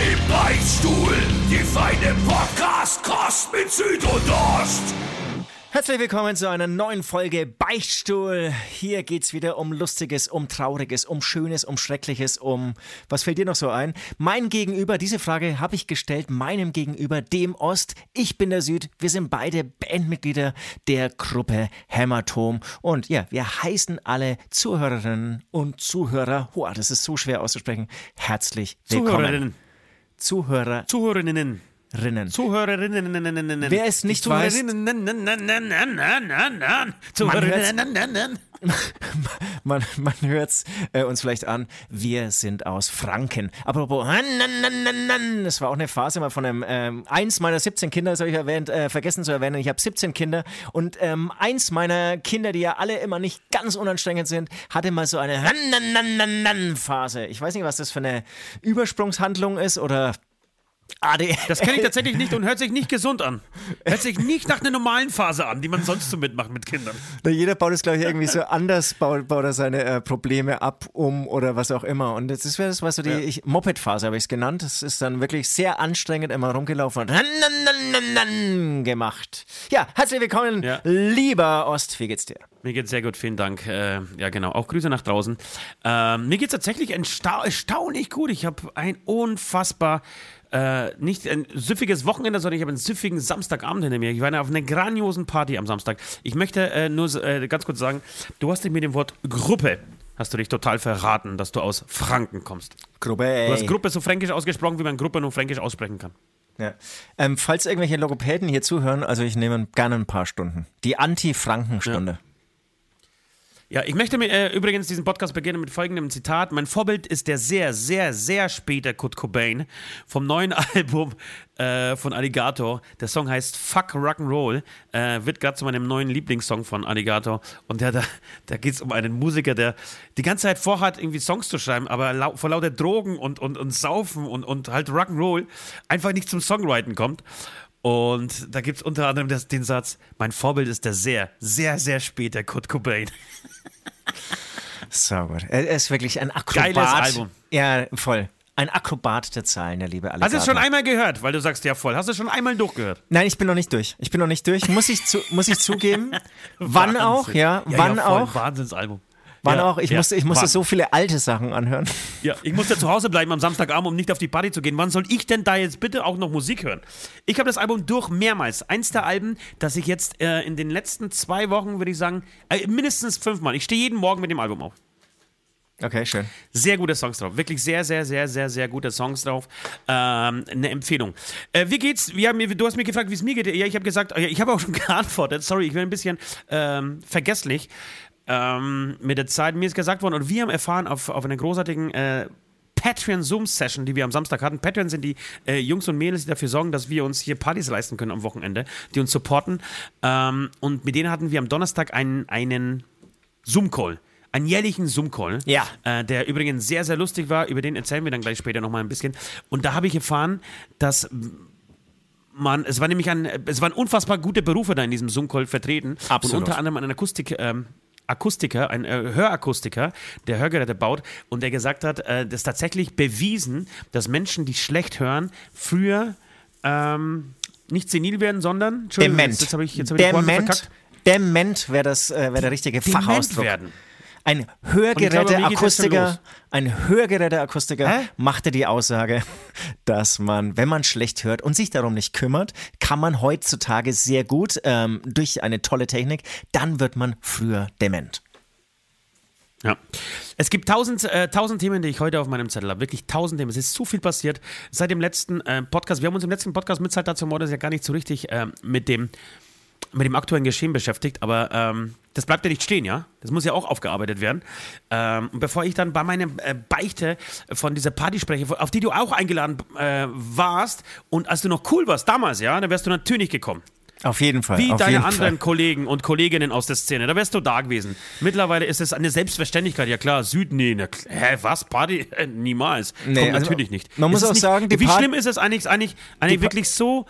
im Beichtstuhl. Die feine Podcast-Kost mit Süd und Ost. Herzlich willkommen zu einer neuen Folge Beichtstuhl. Hier geht's wieder um Lustiges, um Trauriges, um Schönes, um Schreckliches, um. Was fällt dir noch so ein? Mein Gegenüber, diese Frage habe ich gestellt, meinem Gegenüber, dem Ost. Ich bin der Süd. Wir sind beide Bandmitglieder der Gruppe Hämatom. Und ja, wir heißen alle Zuhörerinnen und Zuhörer, boah, das ist so schwer auszusprechen, herzlich willkommen. Zuhörerinnen. Zuhörer. Zuhörerinnen. Rinnen. Zuhörerinnen. Wer es nicht weiß, Zuhörerinnen. man, man hört es äh, uns vielleicht an, wir sind aus Franken. Apropos, das war auch eine Phase mal von einem, ähm, eins meiner 17 Kinder, das habe ich erwähnt, äh, vergessen zu erwähnen, ich habe 17 Kinder und ähm, eins meiner Kinder, die ja alle immer nicht ganz unanstrengend sind, hatte mal so eine Phase. Ich weiß nicht, was das für eine Übersprungshandlung ist oder AD. Das kenne ich tatsächlich nicht und hört sich nicht gesund an. Hört sich nicht nach einer normalen Phase an, die man sonst so mitmacht mit Kindern. Na, jeder baut es, glaube ich, irgendwie so anders, baut, baut er seine äh, Probleme ab, um oder was auch immer. Und das wäre das, was so die Ja. Moped-Phase habe ich es genannt. Das ist dann wirklich sehr anstrengend, immer rumgelaufen und gemacht. Ja, herzlich willkommen, Ja. lieber Ost. Wie geht's dir? Mir geht's sehr gut, vielen Dank. Äh, ja, genau. Auch Grüße nach draußen. Ähm, mir geht's tatsächlich ersta erstaunlich gut. Ich habe ein unfassbar, äh, nicht ein süffiges Wochenende, sondern ich habe einen süffigen Samstagabend hinter mir. Ich war auf einer grandiosen Party am Samstag. Ich möchte äh, nur äh, ganz kurz sagen, du hast dich mit dem Wort Gruppe, hast du dich total verraten, dass du aus Franken kommst. Gruppe. Du hast Gruppe so fränkisch ausgesprochen, wie man Gruppe nur fränkisch aussprechen kann. Ja. Ähm, falls irgendwelche Logopäden hier zuhören, also ich nehme gerne ein paar Stunden. Die Anti-Franken-Stunde. Ja, ich möchte mir äh, übrigens diesen Podcast beginnen mit folgendem Zitat. Mein Vorbild ist der sehr, sehr, sehr späte Kurt Cobain vom neuen Album äh, von Alligator. Der Song heißt Fuck Rock'n'Roll, äh, wird gerade zu meinem neuen Lieblingssong von Alligator. Und der, da, da geht es um einen Musiker, der die ganze Zeit vorhat, irgendwie Songs zu schreiben, aber lau vor lauter Drogen und, und, und Saufen und, und halt Rock'n'Roll einfach nicht zum Songwriting kommt. Und da gibt es unter anderem das, den Satz, mein Vorbild ist der sehr, sehr, sehr späte Kurt Cobain. So gut. Er ist wirklich ein Akrobat. Geiles Album. Ja, voll. Ein Akrobat der Zahlen, der liebe Alligator. Hast du es schon einmal gehört? Weil du sagst ja voll. Hast du es schon einmal durchgehört? Nein, ich bin noch nicht durch. Ich bin noch nicht durch. Muss ich, zu, muss ich zugeben. Wann auch, ja. Wann ja, voll. auch. Wahnsinnsalbum. Wann ja, auch. Ich ja, musste, ich musste so viele alte Sachen anhören. Ja, ich musste zu Hause bleiben am Samstagabend, um nicht auf die Party zu gehen. Wann soll ich denn da jetzt bitte auch noch Musik hören? Ich habe das Album durch mehrmals. Eins der Alben, das ich jetzt äh, in den letzten zwei Wochen, würde ich sagen, äh, mindestens fünfmal. Ich stehe jeden Morgen mit dem Album auf. Okay, schön. Sehr gute Songs drauf. Wirklich sehr, sehr, sehr, sehr, sehr gute Songs drauf. Ähm, eine Empfehlung. Äh, wie geht's? Mir- du hast mich gefragt, wie es mir geht. Ja, ich habe gesagt, ja, ich habe auch schon geantwortet. Sorry, ich bin ein bisschen ähm, vergesslich ähm, mit der Zeit. Mir ist gesagt worden, und wir haben erfahren auf, auf einer großartigen äh, Patreon-Zoom-Session, die wir am Samstag hatten. Patreon sind die äh, Jungs und Mädels, die dafür sorgen, dass wir uns hier Partys leisten können am Wochenende, die uns supporten. Ähm, und mit denen hatten wir am Donnerstag einen, einen Zoom-Call. Einen jährlichen Zoom-Call, Ja. äh, der übrigens sehr, sehr lustig war. Über den erzählen wir dann gleich später nochmal ein bisschen. Und da habe ich erfahren, dass man, es war nämlich ein, es waren unfassbar gute Berufe da in diesem Zoom-Call vertreten. Absolut. Und unter anderem ein Akustik, ähm, Akustiker, ein äh, Hörakustiker, der Hörgeräte baut und der gesagt hat, äh, das ist tatsächlich bewiesen, dass Menschen, die schlecht hören, früher ähm, nicht senil werden, sondern Dement. Jetzt, jetzt habe ich, jetzt hab ich Dement. Dement wäre das, äh, wär der richtige Dement Fachausdruck. werden. Ein Hörgeräteakustiker, ein Hörgeräteakustiker machte die Aussage, dass man, wenn man schlecht hört und sich darum nicht kümmert, kann man heutzutage sehr gut ähm, durch eine tolle Technik, dann wird man früher dement. Ja. Es gibt tausend, äh, tausend Themen, die ich heute auf meinem Zettel habe. Wirklich tausend Themen. Es ist zu viel passiert seit dem letzten äh, Podcast. Wir haben uns im letzten Podcast mit Zeit dazu Mordes ja gar nicht so richtig äh, mit dem mit dem aktuellen Geschehen beschäftigt, aber ähm, das bleibt ja nicht stehen, ja? Das muss ja auch aufgearbeitet werden. Ähm, und bevor ich dann bei meiner äh, Beichte von dieser Party spreche, auf die du auch eingeladen äh, warst und als du noch cool warst damals, ja, dann wärst du natürlich gekommen. Auf jeden Fall. Wie deine anderen Fall. Kollegen und Kolleginnen aus der Szene. Da wärst du da gewesen. Mittlerweile ist es eine Selbstverständlichkeit. Ja klar, Süd, nee, kl- hä, was? Party? Niemals. Nee, Kommt also natürlich nicht. man muss ist auch nicht, sagen, die wie Part- schlimm ist es eigentlich, eigentlich, eigentlich wirklich so,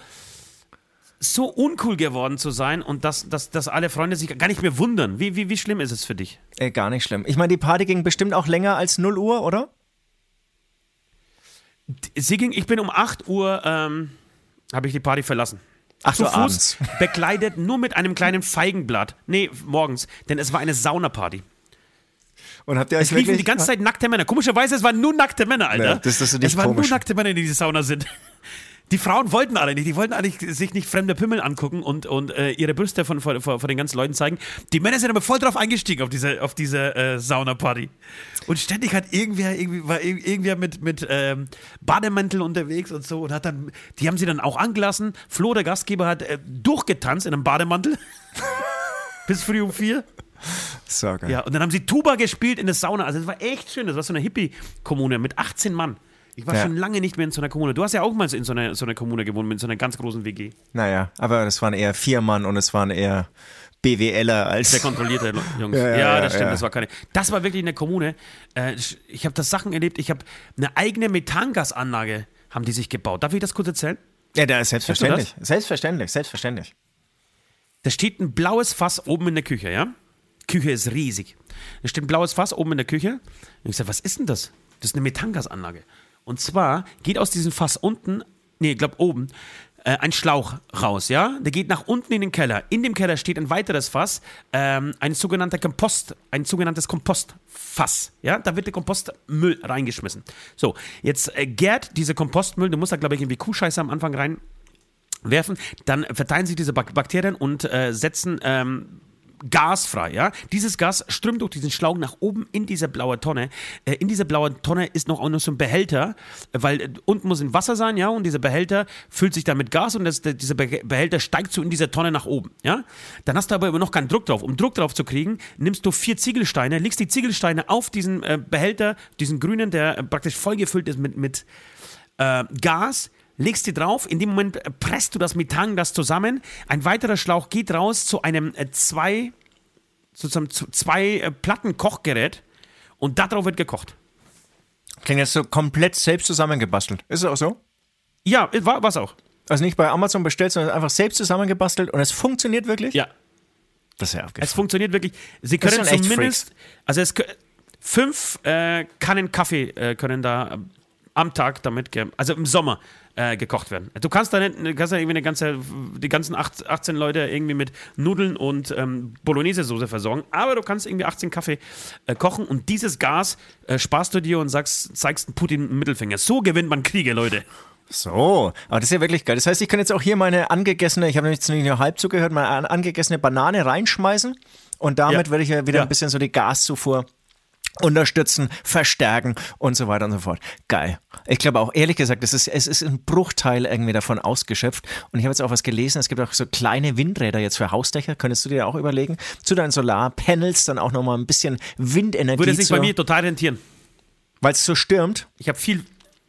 so uncool geworden zu sein und dass, dass, dass alle Freunde sich gar nicht mehr wundern. Wie, wie, wie schlimm ist es für dich? Äh, gar nicht schlimm. Ich meine, die Party ging bestimmt auch länger als 0 Uhr, oder? Sie ging, ich bin um 8 Uhr, ähm, habe ich die Party verlassen. 8 Zu Uhr Fuß, abends. bekleidet nur mit einem kleinen Feigenblatt. Nee, morgens, denn es war eine Saunaparty. Und habt ihr euch Es liefen die ganze Zeit nackte Männer. Komischerweise, es waren nur nackte Männer, Alter. Ja, das- das es waren komisch. nur nackte Männer, die in die Sauna sind. Die Frauen wollten alle nicht. Die wollten eigentlich sich nicht fremde Pimmel angucken und, und äh, ihre Brüste von, vor, vor, den ganzen Leuten zeigen. Die Männer sind aber voll drauf eingestiegen auf diese, auf diese äh, Saunaparty. Und ständig hat irgendwer, irgendwie, war ir- irgendwer mit, mit ähm, Bademantel unterwegs und so und hat dann, die haben sie dann auch angelassen. Flo, der Gastgeber, hat äh, durchgetanzt in einem Bademantel. Bis früh um vier. So geil. Ja, und dann haben sie Tuba gespielt in der Sauna. Also, das war echt schön. Das war so eine Hippie-Kommune mit 18 Mann. Ich war Ja. schon lange nicht mehr in so einer Kommune. Du hast ja auch mal in so einer, so einer Kommune gewohnt, mit so einer ganz großen WG. Naja, aber das waren eher vier Mann und es waren eher BWLer als. Sehr kontrollierte Jungs. Ja, Ja, ja, ja, das stimmt. ja. Das war keine. Das war wirklich eine Kommune. Äh, Ich habe das Sachen erlebt. Ich habe eine eigene Methangasanlage haben die sich gebaut. Darf ich das kurz erzählen? Ja, da ist selbstverständlich. Selbstverständlich, selbstverständlich. Da steht ein blaues Fass oben in der Küche, ja? Küche ist riesig. Da steht ein blaues Fass oben in der Küche. Und ich sage, was ist denn das? Das ist eine Methangasanlage. Und zwar geht aus diesem Fass unten, nee, ich glaube oben, äh, ein Schlauch raus, ja? Der geht nach unten in den Keller. In dem Keller steht ein weiteres Fass, ähm, ein sogenannter Kompost, ein sogenanntes Kompostfass, ja? Da wird der Kompostmüll reingeschmissen. So, jetzt äh, gärt dieser Kompostmüll, du musst da, glaube ich, irgendwie Kuhscheiße am Anfang rein werfen, dann verteilen sich diese Bak Bakterien und äh, setzen ähm, Gas frei, ja. Dieses Gas strömt durch diesen Schlauch nach oben in diese blaue Tonne. Äh, in dieser blauen Tonne ist noch auch noch so ein Behälter, äh, weil äh, unten muss ein Wasser sein, ja, und dieser Behälter füllt sich dann mit Gas und das, der, dieser Be Behälter steigt so in dieser Tonne nach oben, ja. Dann hast du aber immer noch keinen Druck drauf. Um Druck drauf zu kriegen, nimmst du vier Ziegelsteine, legst die Ziegelsteine auf diesen äh, Behälter, diesen grünen, der äh, praktisch vollgefüllt ist mit, mit äh, Gas, legst die drauf, in dem Moment presst du das Methangas zusammen, ein weiterer Schlauch geht raus zu einem äh, zwei, sozusagen zu zwei äh, Platten Kochgerät und darauf wird gekocht. Klingt jetzt so komplett selbst zusammengebastelt. Ist es auch so? Ja, war was auch. Also nicht bei Amazon bestellt, sondern einfach selbst zusammengebastelt und es funktioniert wirklich? Ja, Das ist ja es abgefahren. funktioniert wirklich. Sie Das können zumindest, also es fünf äh, Kannen Kaffee äh, können da am Tag damit, also im Sommer äh, gekocht werden. Du kannst da nicht, du kannst da irgendwie eine ganze, die ganzen acht, 18 Leute irgendwie mit Nudeln und ähm, Bolognese-Soße versorgen, aber du kannst irgendwie 18 Kaffee äh, kochen und dieses Gas äh, sparst du dir und sagst, zeigst Putin einen Mittelfinger. So gewinnt man Kriege, Leute. So, aber das ist ja wirklich geil. Das heißt, ich kann jetzt auch hier meine angegessene, ich habe nämlich jetzt nur halb zugehört, meine an- angegessene Banane reinschmeißen und damit Ja. werde ich ja wieder Ja. ein bisschen so die Gaszufuhr unterstützen, verstärken und so weiter und so fort. Geil. Ich glaube auch, ehrlich gesagt, es ist, es ist ein Bruchteil irgendwie davon ausgeschöpft. Und ich habe jetzt auch was gelesen, es gibt auch so kleine Windräder jetzt für Hausdächer, könntest du dir auch überlegen, zu deinen Solarpanels dann auch nochmal ein bisschen Windenergie Würde sich bei mir total rentieren. weil es so stürmt. Ich habe viel,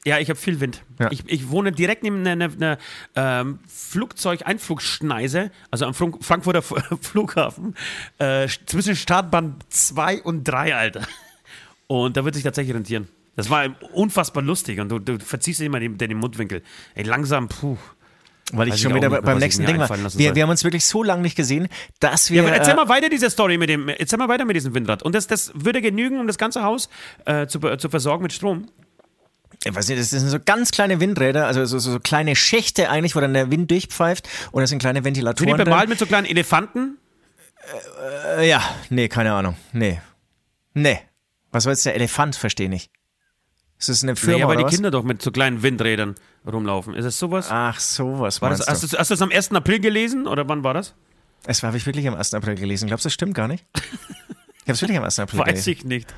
ja, ich habe viel Wind. Ja. Ich, ich wohne direkt neben einer, einer, einer ähm, Flugzeugeinflugschneise, also am Frank Frankfurter Flughafen, äh, zwischen Startbahn 2 und 3, Alter. Und da wird sich tatsächlich rentieren. Das war unfassbar lustig und du, du verziehst dir immer den, den Mundwinkel. Ey, langsam, puh. Weil ich Weiß schon ich wieder nicht beim nächsten Ding war. Wir, wir haben uns wirklich so lange nicht gesehen, dass wir. Ja, aber erzähl äh, mal weiter diese Story mit dem, erzähl mal weiter mit diesem Windrad. Und das, das würde genügen, um das ganze Haus äh, zu, zu versorgen mit Strom. ich weiß nicht, das sind so ganz kleine Windräder, also so, so, so kleine Schächte eigentlich, wo dann der Wind durchpfeift und das sind kleine Sind Ventilatoren. die drin. bemalt mit so kleinen Elefanten? Äh, ja, nee, keine Ahnung. Nee. Nee. Was soll jetzt der Elefant, verstehe ich. Ist das eine Firma Ja, weil die was? Kinder doch mit so kleinen Windrädern rumlaufen. Ist das sowas? Ach, sowas War das, hast, du. hast du das am 1. April gelesen oder wann war das? Das habe ich wirklich am 1. April gelesen. Glaubst du, das stimmt gar nicht? Ich habe es wirklich am 1. April Weiß gelesen. ich nicht.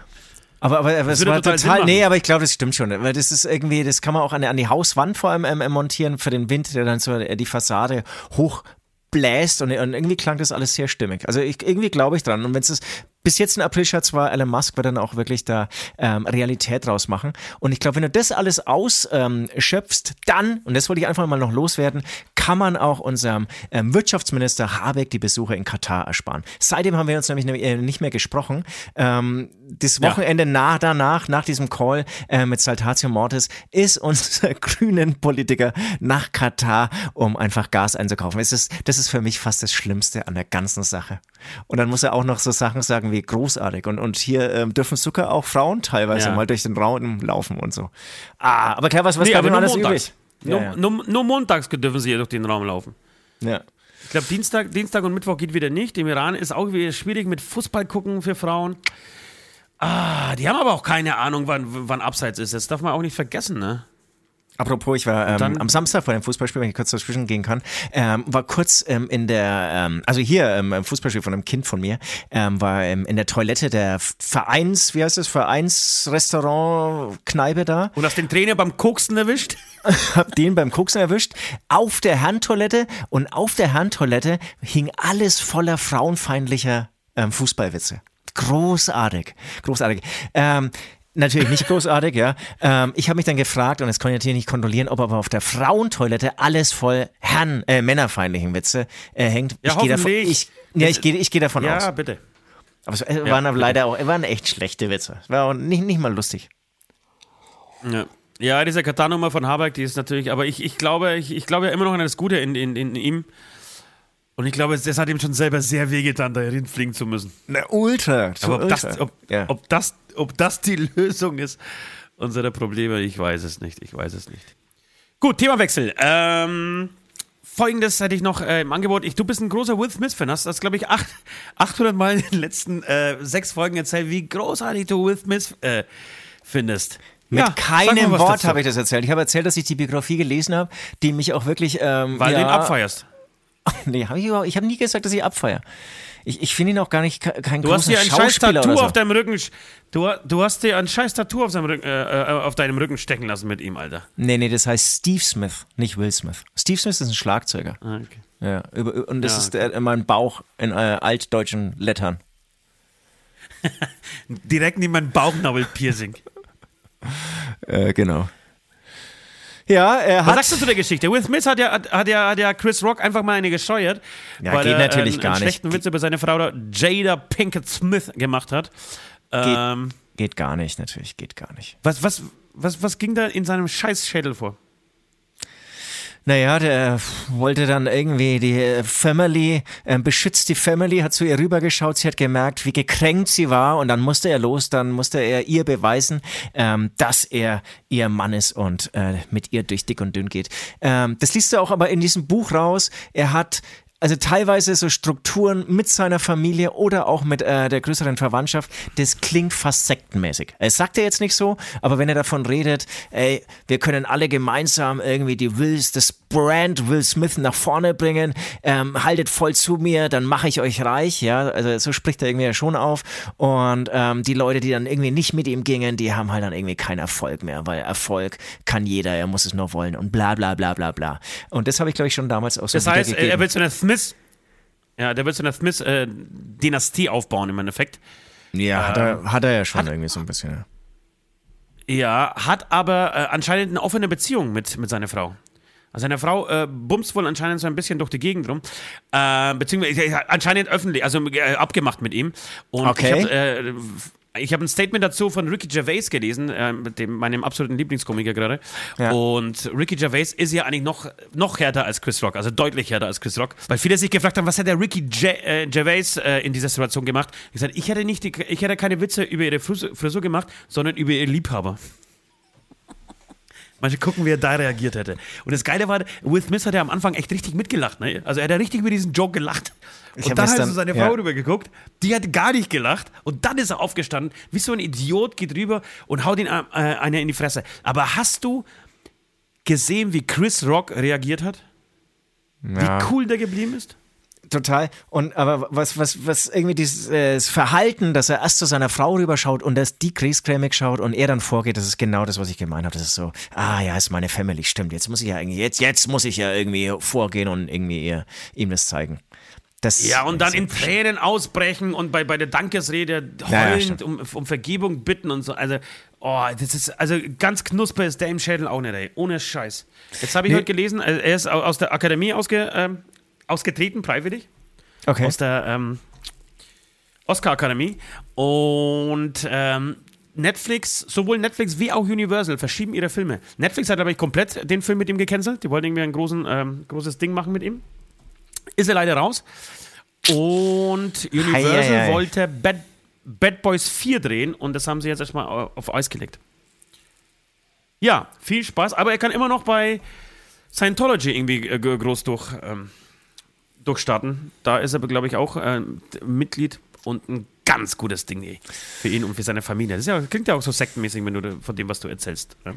Aber, aber, aber es war total total, nee, aber ich glaube, das stimmt schon. Weil das ist irgendwie, das kann man auch an, an die Hauswand vor allem ähm, ähm, montieren für den Wind, der dann so äh, die Fassade hoch bläst und, und irgendwie klang das alles sehr stimmig. Also ich, irgendwie glaube ich dran. Und wenn es bis jetzt ein Aprilscherz war, Elon Musk wird dann auch wirklich da ähm, Realität draus machen. Und ich glaube, wenn du das alles ausschöpfst, ähm, dann, und das wollte ich einfach mal noch loswerden, kann man auch unserem ähm, Wirtschaftsminister Habeck die Besuche in Katar ersparen. Seitdem haben wir uns nämlich äh, nicht mehr gesprochen. Ähm, das Wochenende ja. nach danach, nach diesem Call äh, mit Saltatio Mortis, ist unser grünen Politiker nach Katar, um einfach Gas einzukaufen. Es ist, das ist für mich fast das Schlimmste an der ganzen Sache. Und dann muss er auch noch so Sachen sagen wie großartig. Und, und hier ähm, dürfen sogar auch Frauen teilweise ja. mal durch den Raum laufen und so. Ah, aber klar, was, was nee, bleibt alles montags. übrig? Nur, ja, ja. Nur, nur, montags dürfen sie hier durch den Raum laufen. Ja. Ich glaube, Dienstag, Dienstag und Mittwoch geht wieder nicht. Im Iran ist auch wieder schwierig mit Fußball gucken für Frauen. Ah, die haben aber auch keine Ahnung, wann, wann Abseits ist. Das darf man auch nicht vergessen, ne? Apropos, ich war ähm, am Samstag vor dem Fußballspiel, wenn ich kurz dazwischen gehen kann, ähm, war kurz ähm, in der, ähm, also hier ähm, im Fußballspiel von einem Kind von mir, ähm, war in der Toilette der Vereins, wie heißt das, Vereinsrestaurant, Kneipe da. Und hast den Trainer beim Koksen erwischt? hab den beim Koksen erwischt, auf der Handtoilette und auf der Handtoilette hing alles voller frauenfeindlicher Fußballwitze. Großartig, großartig. Ähm, Natürlich nicht großartig, ja. Ähm, ich habe mich dann gefragt, und das kann ich natürlich nicht kontrollieren, ob aber auf der Frauentoilette alles voll Herren, äh, männerfeindlichen Witze äh, hängt. Ja, ich gehe davon, ich, ja, ich gehe ich geh davon ja, aus. Ja, bitte. Aber es äh, waren ja, aber leider auch, waren echt schlechte Witze. War auch nicht, nicht mal lustig. Ja. Ja, diese Katar-Nummer von Habeck, die ist natürlich, aber ich, ich glaube, ich, ich glaube ja immer noch an das Gute in, in, in ihm. Und ich glaube, das hat ihm schon selber sehr wehgetan, da hinfliegen zu müssen. Na, ultra. Aber ob, ultra. Das, ob, ja. ob, das, ob das die Lösung ist unserer Probleme, ich weiß es nicht. Ich weiß es nicht. Gut, Themawechsel. Ähm, Folgendes hätte ich noch äh, im Angebot. Ich, du bist ein großer Will Smith-Fan. Hast das, glaube ich, acht, 800 Mal in den letzten äh, sechs Folgen erzählt, wie großartig du Will Smith äh, findest. Mit ja, keinem Wort habe ich das erzählt. Ich habe erzählt, dass ich die Biografie gelesen habe, die mich auch wirklich. Ähm, Weil ja, du ihn abfeierst. nee, hab ich, ich habe nie gesagt, dass ich abfeier. Ich, ich finde ihn auch gar nicht kein du hast dir ein scheiß Tattoo so. auf deinem Rücken. Du, du hast dir ein scheiß Tattoo auf, seinem Rücken, äh, äh, auf deinem Rücken stecken lassen mit ihm, Alter. Nee, nee, das heißt Steve Smith, nicht Will Smith. Steve Smith ist ein Schlagzeuger. Ah, okay. Ja, über, und das ja, ist okay. in meinem Bauch in äh, altdeutschen Lettern. Direkt neben meinem Bauchnabel-Piercing. äh, genau. Ja, er hat. Was sagst du zu der Geschichte? Will Smith hat ja, hat ja, hat ja Chris Rock einfach mal eine gescheuert. Ja, weil geht er, natürlich äh, gar einen nicht. schlechten Witz über seine Frau Jada Pinkett Smith gemacht hat. Geht, ähm, geht gar nicht, natürlich, geht gar nicht. Was, was, was, was ging da in seinem Scheißschädel vor? Naja, der wollte dann irgendwie die Family, äh, beschützt die Family, hat zu ihr rübergeschaut, sie hat gemerkt, wie gekränkt sie war und dann musste er los, dann musste er ihr beweisen, ähm, dass er ihr Mann ist und äh, mit ihr durch dick und dünn geht. Ähm, das liest er auch aber in diesem Buch raus. Er hat also teilweise so Strukturen mit seiner Familie oder auch mit äh, der größeren Verwandtschaft, das klingt fast sektenmäßig. Es sagt er jetzt nicht so, aber wenn er davon redet, ey, wir können alle gemeinsam irgendwie die Wills, das Brand Will Smith nach vorne bringen, ähm, haltet voll zu mir, dann mache ich euch reich, ja, also so spricht er irgendwie schon auf und ähm, die Leute, die dann irgendwie nicht mit ihm gingen, die haben halt dann irgendwie keinen Erfolg mehr, weil Erfolg kann jeder, er muss es nur wollen und bla bla bla bla bla. Und das habe ich glaube ich schon damals auch so Das heißt, er will zu einer Smith ja, der wird so eine Smith-Dynastie äh, aufbauen im Endeffekt. Ja, ähm, hat, er, hat er ja schon hat, irgendwie so ein bisschen. Ja, hat aber äh, anscheinend eine offene Beziehung mit, mit seiner Frau. Also seine Frau äh, bumst wohl anscheinend so ein bisschen durch die Gegend rum. Äh, beziehungsweise anscheinend öffentlich, also äh, abgemacht mit ihm. Und okay. ich hab, äh, ich habe ein Statement dazu von Ricky Gervais gelesen, äh, dem, meinem absoluten Lieblingskomiker gerade. Ja. Und Ricky Gervais ist ja eigentlich noch, noch härter als Chris Rock, also deutlich härter als Chris Rock. Weil viele sich gefragt haben, was hat der Ricky J äh, Gervais äh, in dieser Situation gemacht? Ich gesagt, ich hätte, nicht die, ich hätte keine Witze über ihre Frisur, Frisur gemacht, sondern über ihr Liebhaber. Mal gucken, wie er da reagiert hätte. Und das Geile war, Will Smith hat ja am Anfang echt richtig mitgelacht. Ne? Also er hat ja richtig über diesen Joke gelacht. Ich und dann hat so seine Frau ja. rüber geguckt, die hat gar nicht gelacht. Und dann ist er aufgestanden, wie so ein Idiot, geht rüber und haut ihn äh, einer in die Fresse. Aber hast du gesehen, wie Chris Rock reagiert hat? Ja. Wie cool der geblieben ist? Total. Und aber was, was, was irgendwie dieses äh, Verhalten, dass er erst zu seiner Frau rüberschaut und dass die griesgrämig schaut und er dann vorgeht, das ist genau das, was ich gemeint habe. Das ist so, ah ja, ist meine Family, stimmt. Jetzt muss ich ja irgendwie, jetzt, jetzt muss ich ja irgendwie vorgehen und irgendwie ihr, ihm das zeigen. Das ja, und dann in Tränen ausbrechen und bei, bei der Dankesrede heulend ja, um, um Vergebung bitten und so. Also, oh, das ist, also ganz knusper ist der im Schädel auch nicht, ey. Ohne Scheiß. Jetzt habe ich nee. heute gelesen, also er ist aus der Akademie ausge, ähm, ausgetreten, freiwillig. Okay. Aus der ähm, Oscar-Akademie. Und ähm, Netflix, sowohl Netflix wie auch Universal verschieben ihre Filme. Netflix hat, glaube ich, komplett den Film mit ihm gecancelt. Die wollten irgendwie ein großen, ähm, großes Ding machen mit ihm. Ist er leider raus. Und Universal hei, hei, hei. wollte Bad, Bad Boys 4 drehen und das haben sie jetzt erstmal auf Eis gelegt. Ja, viel Spaß, aber er kann immer noch bei Scientology irgendwie äh, groß durch, ähm, durchstarten. Da ist er, glaube ich, auch äh, Mitglied und ein ganz gutes Ding für ihn und für seine Familie. Das ja, klingt ja auch so sektenmäßig, wenn du von dem, was du erzählst. Ne?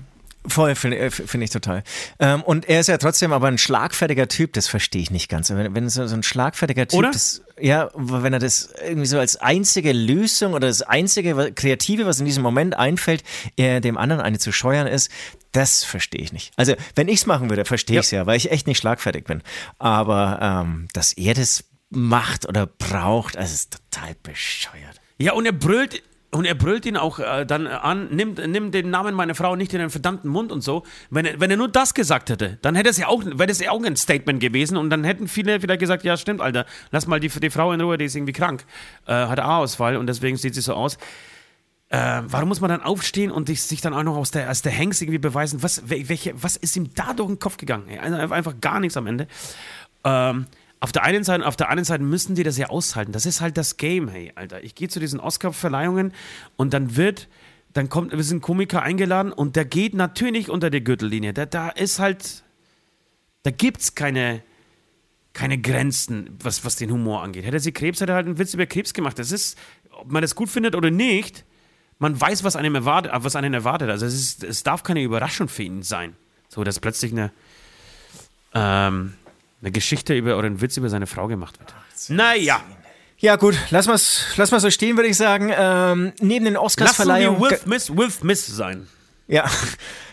Voll, finde äh, find ich total. Ähm, und er ist ja trotzdem aber ein schlagfertiger Typ, das verstehe ich nicht ganz. Wenn, wenn so, so ein schlagfertiger Typ, das, ja, wenn er das irgendwie so als einzige Lösung oder das einzige Kreative, was in diesem Moment einfällt, er dem anderen eine zu scheuern ist, das verstehe ich nicht. Also, wenn ich es machen würde, verstehe ja. ich es ja, weil ich echt nicht schlagfertig bin. Aber ähm, dass er das macht oder braucht, also ist total bescheuert. Ja, und er brüllt und er brüllt ihn auch äh, dann an, nimm, nimm den Namen meiner Frau nicht in den verdammten Mund und so. Wenn er, wenn er nur das gesagt hätte, dann hätte es ja auch, wäre das ja auch ein Statement gewesen und dann hätten viele vielleicht gesagt, ja stimmt, Alter, lass mal die, die Frau in Ruhe, die ist irgendwie krank, äh, hat A-Ausfall und deswegen sieht sie so aus. Äh, warum muss man dann aufstehen und sich dann auch noch aus der, als der Hengst irgendwie beweisen? Was, welche, was ist ihm da durch den Kopf gegangen? Also einfach gar nichts am Ende. Ähm, auf der einen Seite, auf der anderen Seite müssen die das ja aushalten. Das ist halt das Game, hey, Alter. Ich gehe zu diesen Oscar-Verleihungen und dann wird, dann kommt, wir sind Komiker eingeladen und der geht natürlich unter die Gürtellinie. Da, da ist halt, da gibt's keine, keine Grenzen, was, was den Humor angeht. Hätte sie Krebs, hätte er halt einen Witz über Krebs gemacht. Das ist, ob man das gut findet oder nicht, man weiß, was einem erwartet, was einen erwartet. Also es, ist, es darf keine Überraschung für ihn sein. So, dass plötzlich eine, ähm, eine Geschichte über oder ein Witz über seine Frau gemacht wird. Naja. Ja, gut, lass mal lass mal so stehen, würde ich sagen. Ähm, neben den Oscarsverleihungen. Lass Will Smith, Will Smith sein. Ja,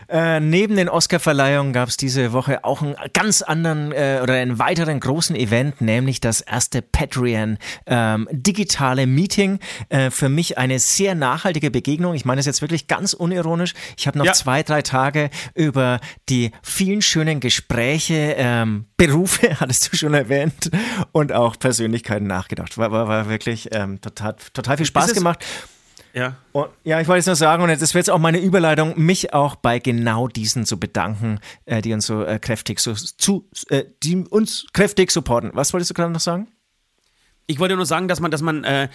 äh, neben den Oscar-Verleihungen gab es diese Woche auch einen ganz anderen äh, oder einen weiteren großen Event, nämlich das erste Patreon ähm, digitale Meeting. Äh, für mich eine sehr nachhaltige Begegnung. Ich meine das jetzt wirklich ganz unironisch. Ich habe noch ja. zwei, drei Tage über die vielen schönen Gespräche, ähm, Berufe, hattest du schon erwähnt, und auch Persönlichkeiten nachgedacht. War, war, war wirklich ähm, total, total viel Spaß gemacht. Ja. Und, ja, ich wollte es nur sagen, und das wäre jetzt auch meine Überleitung, mich auch bei genau diesen zu bedanken, äh, die uns so äh, kräftig so zu, äh, die uns kräftig supporten. Was wolltest du gerade noch sagen? Ich wollte nur sagen, dass man, dass man, äh,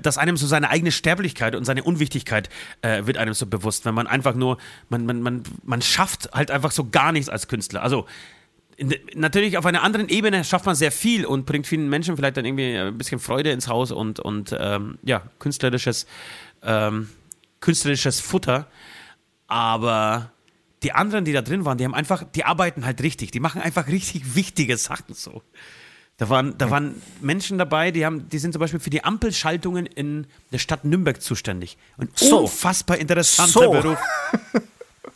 dass einem so seine eigene Sterblichkeit und seine Unwichtigkeit äh, wird einem so bewusst, wenn man einfach nur, man, man, man, man schafft halt einfach so gar nichts als Künstler. Also natürlich auf einer anderen Ebene schafft man sehr viel und bringt vielen Menschen vielleicht dann irgendwie ein bisschen Freude ins Haus und, und ähm, ja, künstlerisches ähm, künstlerisches Futter. Aber die anderen, die da drin waren, die haben einfach, die arbeiten halt richtig. Die machen einfach richtig wichtige Sachen so. Da waren, da waren Menschen dabei, die, haben, die sind zum Beispiel für die Ampelschaltungen in der Stadt Nürnberg zuständig. Ein so. unfassbar interessanter so. Beruf.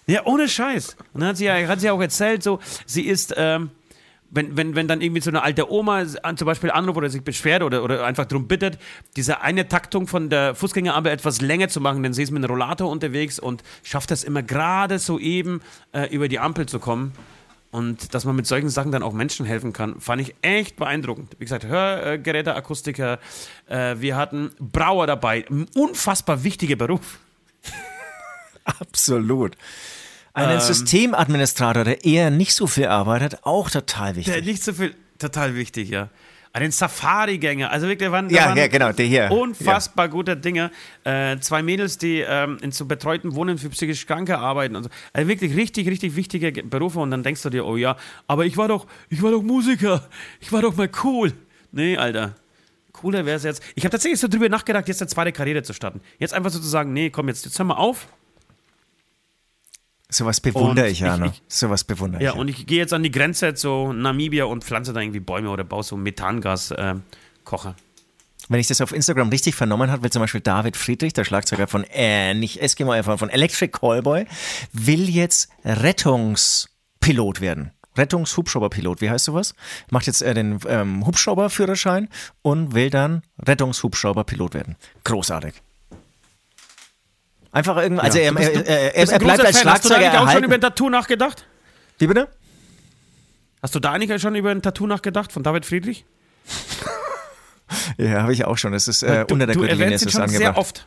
Ja, ohne Scheiß. Und dann hat sie ja, hat sie auch erzählt, so, sie ist, ähm, wenn, wenn, wenn dann irgendwie so eine alte Oma zum Beispiel anruft oder sich beschwert oder, oder einfach darum bittet, diese eine Taktung von der Fußgängerampel etwas länger zu machen, denn sie ist mit einem Rollator unterwegs und schafft das immer gerade so eben äh, über die Ampel zu kommen. Und dass man mit solchen Sachen dann auch Menschen helfen kann, fand ich echt beeindruckend. Wie gesagt, Hörgeräteakustiker, äh, wir hatten Brauer dabei, ein unfassbar wichtiger Beruf. Absolut. Einen ähm, Systemadministrator, der eher nicht so viel arbeitet, auch total wichtig. Der nicht so viel, total wichtig, ja. Einen Safari-Gänger, also wirklich, waren, ja, waren ja, genau, der hier. unfassbar ja. gute Dinge. Äh, zwei Mädels, die ähm, in so betreuten Wohnen für psychisch Kranke arbeiten und so. Also wirklich richtig, richtig wichtige Berufe und dann denkst du dir, oh ja, aber ich war doch, ich war doch Musiker, ich war doch mal cool. Nee, Alter, cooler wäre es jetzt. Ich habe tatsächlich so drüber nachgedacht, jetzt eine zweite Karriere zu starten. Jetzt einfach so zu sagen, nee, komm, jetzt, jetzt hör mal auf, Sowas bewundere Und ich ja, ne? ich- Sowas bewundere Ja, ich. und ich gehe jetzt an die Grenze zu Namibia und pflanze da irgendwie Bäume oder baue so Methangas-Kocher. Wenn ich das auf Instagram richtig vernommen habe, will zum Beispiel David Friedrich, der Schlagzeuger von, äh, nicht Eskimo, äh, von Electric Callboy, will jetzt Rettungspilot werden. Rettungshubschrauberpilot, wie heißt sowas? Macht jetzt äh, den ähm, Hubschrauberführerschein und will dann Rettungshubschrauberpilot werden. Großartig. Einfach irgendwie, also Ja, er, bist- er, er, er bleibt als Fan. Hast du da Schlagzeuger eigentlich auch schon über ein Tattoo nachgedacht? Wie bitte? Hast du da eigentlich schon über ein Tattoo nachgedacht von David Friedrich? Ja, habe ich auch schon. Das ist äh, du, unter der Gürtellinie ist das schon sehr angebracht. oft.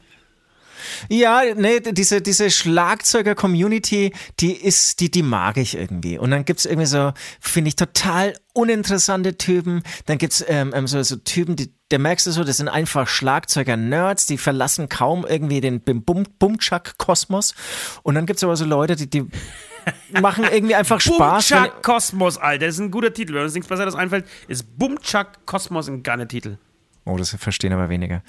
Ja, nee, diese, diese Schlagzeuger-Community, die ist, die, die mag ich irgendwie. Und dann gibt's irgendwie so, finde ich, total uninteressante Typen. Dann gibt's ähm, ähm, so, so Typen, die, da merkst du so, das sind einfach Schlagzeuger-Nerds, die verlassen kaum irgendwie den Bum- Bumchak-Kosmos. Und dann gibt's aber so Leute, die, die machen irgendwie einfach Spaß. wenn- Bumchak Kosmos, Alter. Das ist ein guter Titel. Wenn uns nichts Besseres einfällt, ist Bumchak Kosmos ein geiler Titel. Oh, das verstehen aber weniger.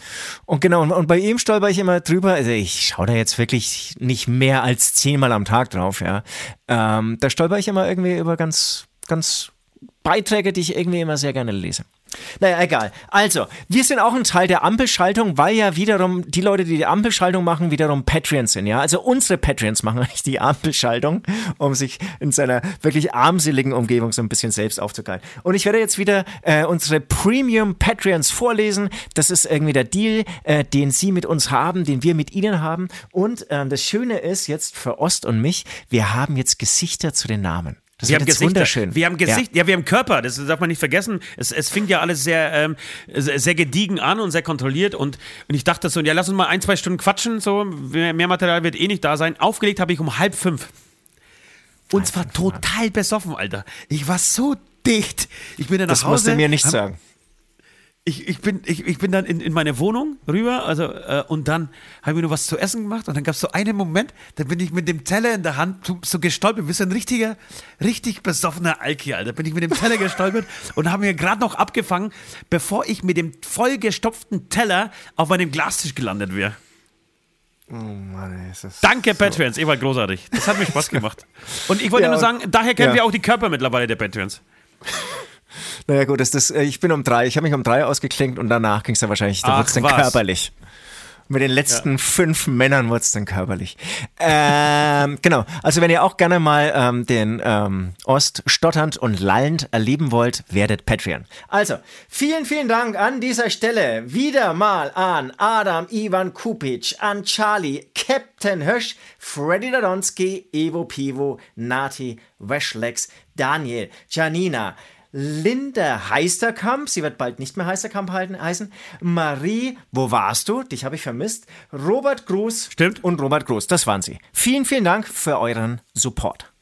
Und genau, und, bei ihm stolper ich immer drüber. Also ich schaue da jetzt wirklich nicht mehr als zehnmal am Tag drauf, ja. Ähm, da stolper ich immer irgendwie über ganz, ganz Beiträge, die ich irgendwie immer sehr gerne lese. Naja, egal. Also, wir sind auch ein Teil der Ampelschaltung, weil ja wiederum die Leute, die die Ampelschaltung machen, wiederum Patreons sind, ja. Also unsere Patreons machen eigentlich die Ampelschaltung, um sich in seiner wirklich armseligen Umgebung so ein bisschen selbst aufzugeilen. Und ich werde jetzt wieder äh, unsere Premium Patreons vorlesen. Das ist irgendwie der Deal, äh, den Sie mit uns haben, den wir mit Ihnen haben. Und ähm, das Schöne ist jetzt für Ost und mich, wir haben jetzt Gesichter zu den Namen. Das Wir haben Gesichter. wunderschön. Wir haben Gesicht, ja. wir haben Körper, das darf man nicht vergessen. Es, es fing ja alles sehr, ähm, sehr gediegen an und sehr kontrolliert und, und ich dachte so, ja, lass uns mal ein, zwei Stunden quatschen, so, mehr, mehr Material wird eh nicht da sein. Aufgelegt habe ich um halb fünf. Und zwar total besoffen, Alter. Ich war so dicht. Ich bin dann nach Das Hause. musst du mir nicht sagen. Ich, ich, bin, ich, ich bin dann in, in meine Wohnung rüber, also äh, und dann habe ich mir nur was zu essen gemacht und dann gab es so einen Moment, da bin ich mit dem Teller in der Hand so, so gestolpert, wie so ein richtiger, richtig besoffener Alki, Alter. Bin ich mit dem Teller gestolpert und habe mir gerade noch abgefangen, bevor ich mit dem vollgestopften Teller auf meinem Glastisch gelandet wäre. Mann, ist das Danke, Patreons, ihr wart großartig. Das hat mir Spaß gemacht. Und ich wollte Ja, nur sagen, daher kennen ja. wir auch die Körper mittlerweile der Patreons. Naja gut, das, das, äh, ich bin um drei, ich habe mich um drei ausgeklinkt und danach ging es dann wahrscheinlich, da wurde es dann was. körperlich. Mit den letzten fünf Männern wurde es dann körperlich. Ähm, genau, also wenn ihr auch gerne mal ähm, den ähm, Ost stotternd und lallend erleben wollt, werdet Patreon. Also, vielen, vielen Dank an dieser Stelle wieder mal an Adam Ivan Kupic, an Charlie, Captain Hösch, Freddy Dadonski, Evo Pivo, Nati, Weschlex, Daniel, Janina, Linda Heisterkamp, sie wird bald nicht mehr Heisterkamp halten, heißen. Marie, wo warst du? Dich habe ich vermisst. Robert Gruß Stimmt. und Robert Gruß, das waren sie. Vielen, vielen Dank für euren Support.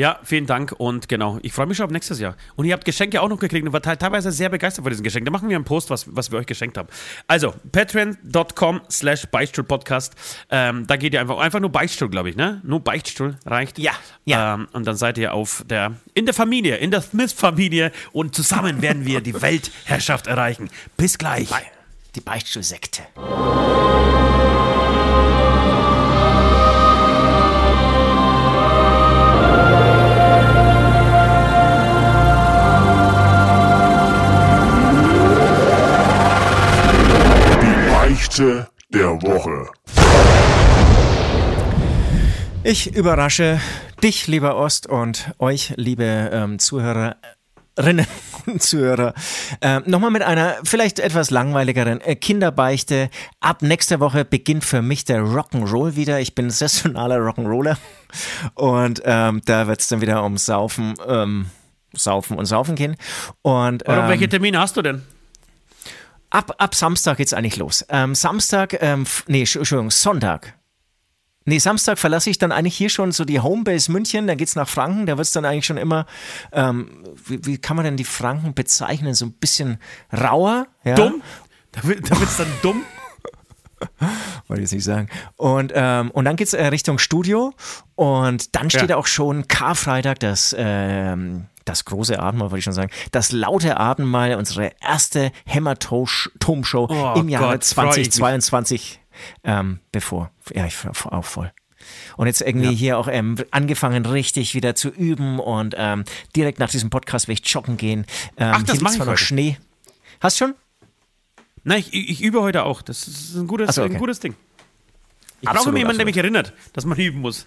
Ja, vielen Dank und genau, ich freue mich schon auf nächstes Jahr. Und ihr habt Geschenke auch noch gekriegt und war te- teilweise sehr begeistert von diesen Geschenken. Da machen wir einen Post, was, was wir euch geschenkt haben. Also, patreon.com slash Beichtstuhl-Podcast. Ähm, da geht ihr einfach, einfach nur Beichtstuhl, glaube ich, ne? Nur Beichtstuhl reicht. Ja, ja. Ähm, und dann seid ihr auf der, in der Familie, in der Smith-Familie und zusammen werden wir die Weltherrschaft erreichen. Bis gleich. Die Beichtstuhlsekte. Beichte der Woche. Ich überrasche dich, lieber Ost, und euch, liebe ähm, Zuhörerinnen und Zuhörer, ähm, nochmal mit einer vielleicht etwas langweiligeren äh, Kinderbeichte. Ab nächster Woche beginnt für mich der Rock'n'Roll wieder. Ich bin saisonaler Rock'n'Roller und ähm, da wird es dann wieder um Saufen, ähm, Saufen und Saufen gehen. Und, Oder ähm, welche Termine hast du denn? Ab, ab Samstag geht's eigentlich los. Ähm, Samstag, ähm, nee, Entsch- Entschuldigung, Sonntag. Nee, Samstag verlasse ich dann eigentlich hier schon so die Homebase München, dann geht's nach Franken, da wird's dann eigentlich schon immer, ähm, wie, wie kann man denn die Franken bezeichnen? So ein bisschen rauer. Ja? Dumm? Da wird es dann dumm? wollte ich jetzt nicht sagen. Und, ähm, und dann geht's äh, Richtung Studio und dann steht Ja. auch schon Karfreitag das, ähm, das große Abendmahl, wollte ich schon sagen, das laute Abendmahl, unsere erste Hämatom-Show Oh im Jahre Gott, freu ich mich. 2022 ähm, bevor. Ja, ich auch voll. Und jetzt irgendwie ja. hier auch ähm, angefangen, richtig wieder zu üben und ähm, direkt nach diesem Podcast werde ich joggen gehen. Ähm, Ach, das mache ich noch heute. Schnee. Hast du schon? Nein, ich, ich, übe heute auch. Das ist ein gutes, so, okay. ein gutes Ding. Ich brauche immer jemanden, der mich erinnert, dass man üben muss.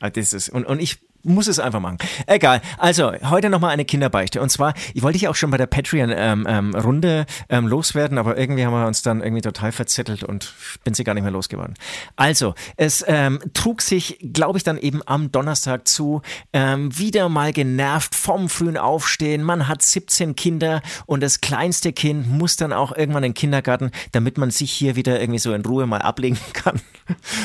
Ah, das ist, und, und ich muss es einfach machen. Egal. Also, heute nochmal eine Kinderbeichte. Und zwar, ich wollte ich auch schon bei der Patreon-Runde ähm, ähm, ähm, loswerden, aber irgendwie haben wir uns dann irgendwie total verzettelt und bin sie gar nicht mehr losgeworden. Also, es ähm, trug sich, glaube ich, dann eben am Donnerstag zu, ähm, wieder mal genervt vom frühen Aufstehen. Man hat 17 Kinder und das kleinste Kind muss dann auch irgendwann in den Kindergarten, damit man sich hier wieder irgendwie so in Ruhe mal ablegen kann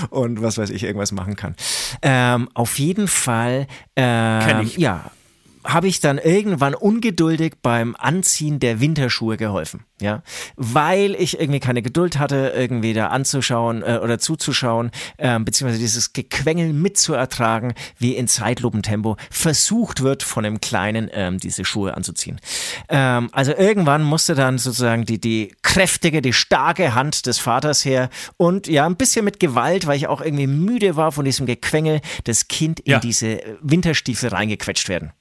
und was weiß ich, irgendwas machen kann. Ähm, auf jeden Fall ähm, ja, habe ich dann irgendwann ungeduldig beim Anziehen der Winterschuhe geholfen, ja, weil ich irgendwie keine Geduld hatte, irgendwie da anzuschauen äh, oder zuzuschauen, äh, beziehungsweise dieses Gequengel mitzuertragen, wie in Zeitlupentempo versucht wird, von dem Kleinen ähm, diese Schuhe anzuziehen. Ähm, also irgendwann musste dann sozusagen die, die kräftige, die starke Hand des Vaters her und ja, ein bisschen mit Gewalt, weil ich auch irgendwie müde war von diesem Gequengel, das Kind in ja. diese Winterstiefel reingequetscht werden.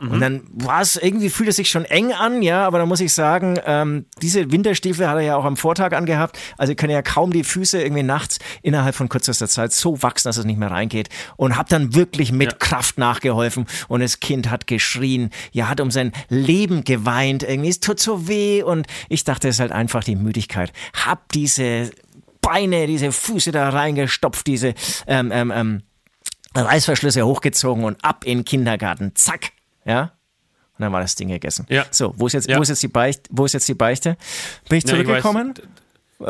Mhm. Und dann war es irgendwie, fühlt es sich schon eng an, ja, aber da muss ich sagen, ähm, diese Winterstiefel hat er ja auch am Vortag angehabt. Also können ja kaum die Füße irgendwie nachts innerhalb von kürzester Zeit so wachsen, dass es nicht mehr reingeht. Und habe dann wirklich mit ja. Kraft nachgeholfen und das Kind hat geschrien, ja, hat um sein Leben geweint, irgendwie, es tut so weh und ich dachte, es ist halt einfach die Müdigkeit. Hab diese Beine, diese Füße da reingestopft, diese ähm, ähm, ähm, Reißverschlüsse hochgezogen und ab in den Kindergarten. Zack, ja. Und dann war das Ding gegessen. Ja. So, wo ist jetzt, ja. wo ist jetzt die Beichte? Wo ist jetzt die Beichte? Bin ich zurückgekommen? Ja,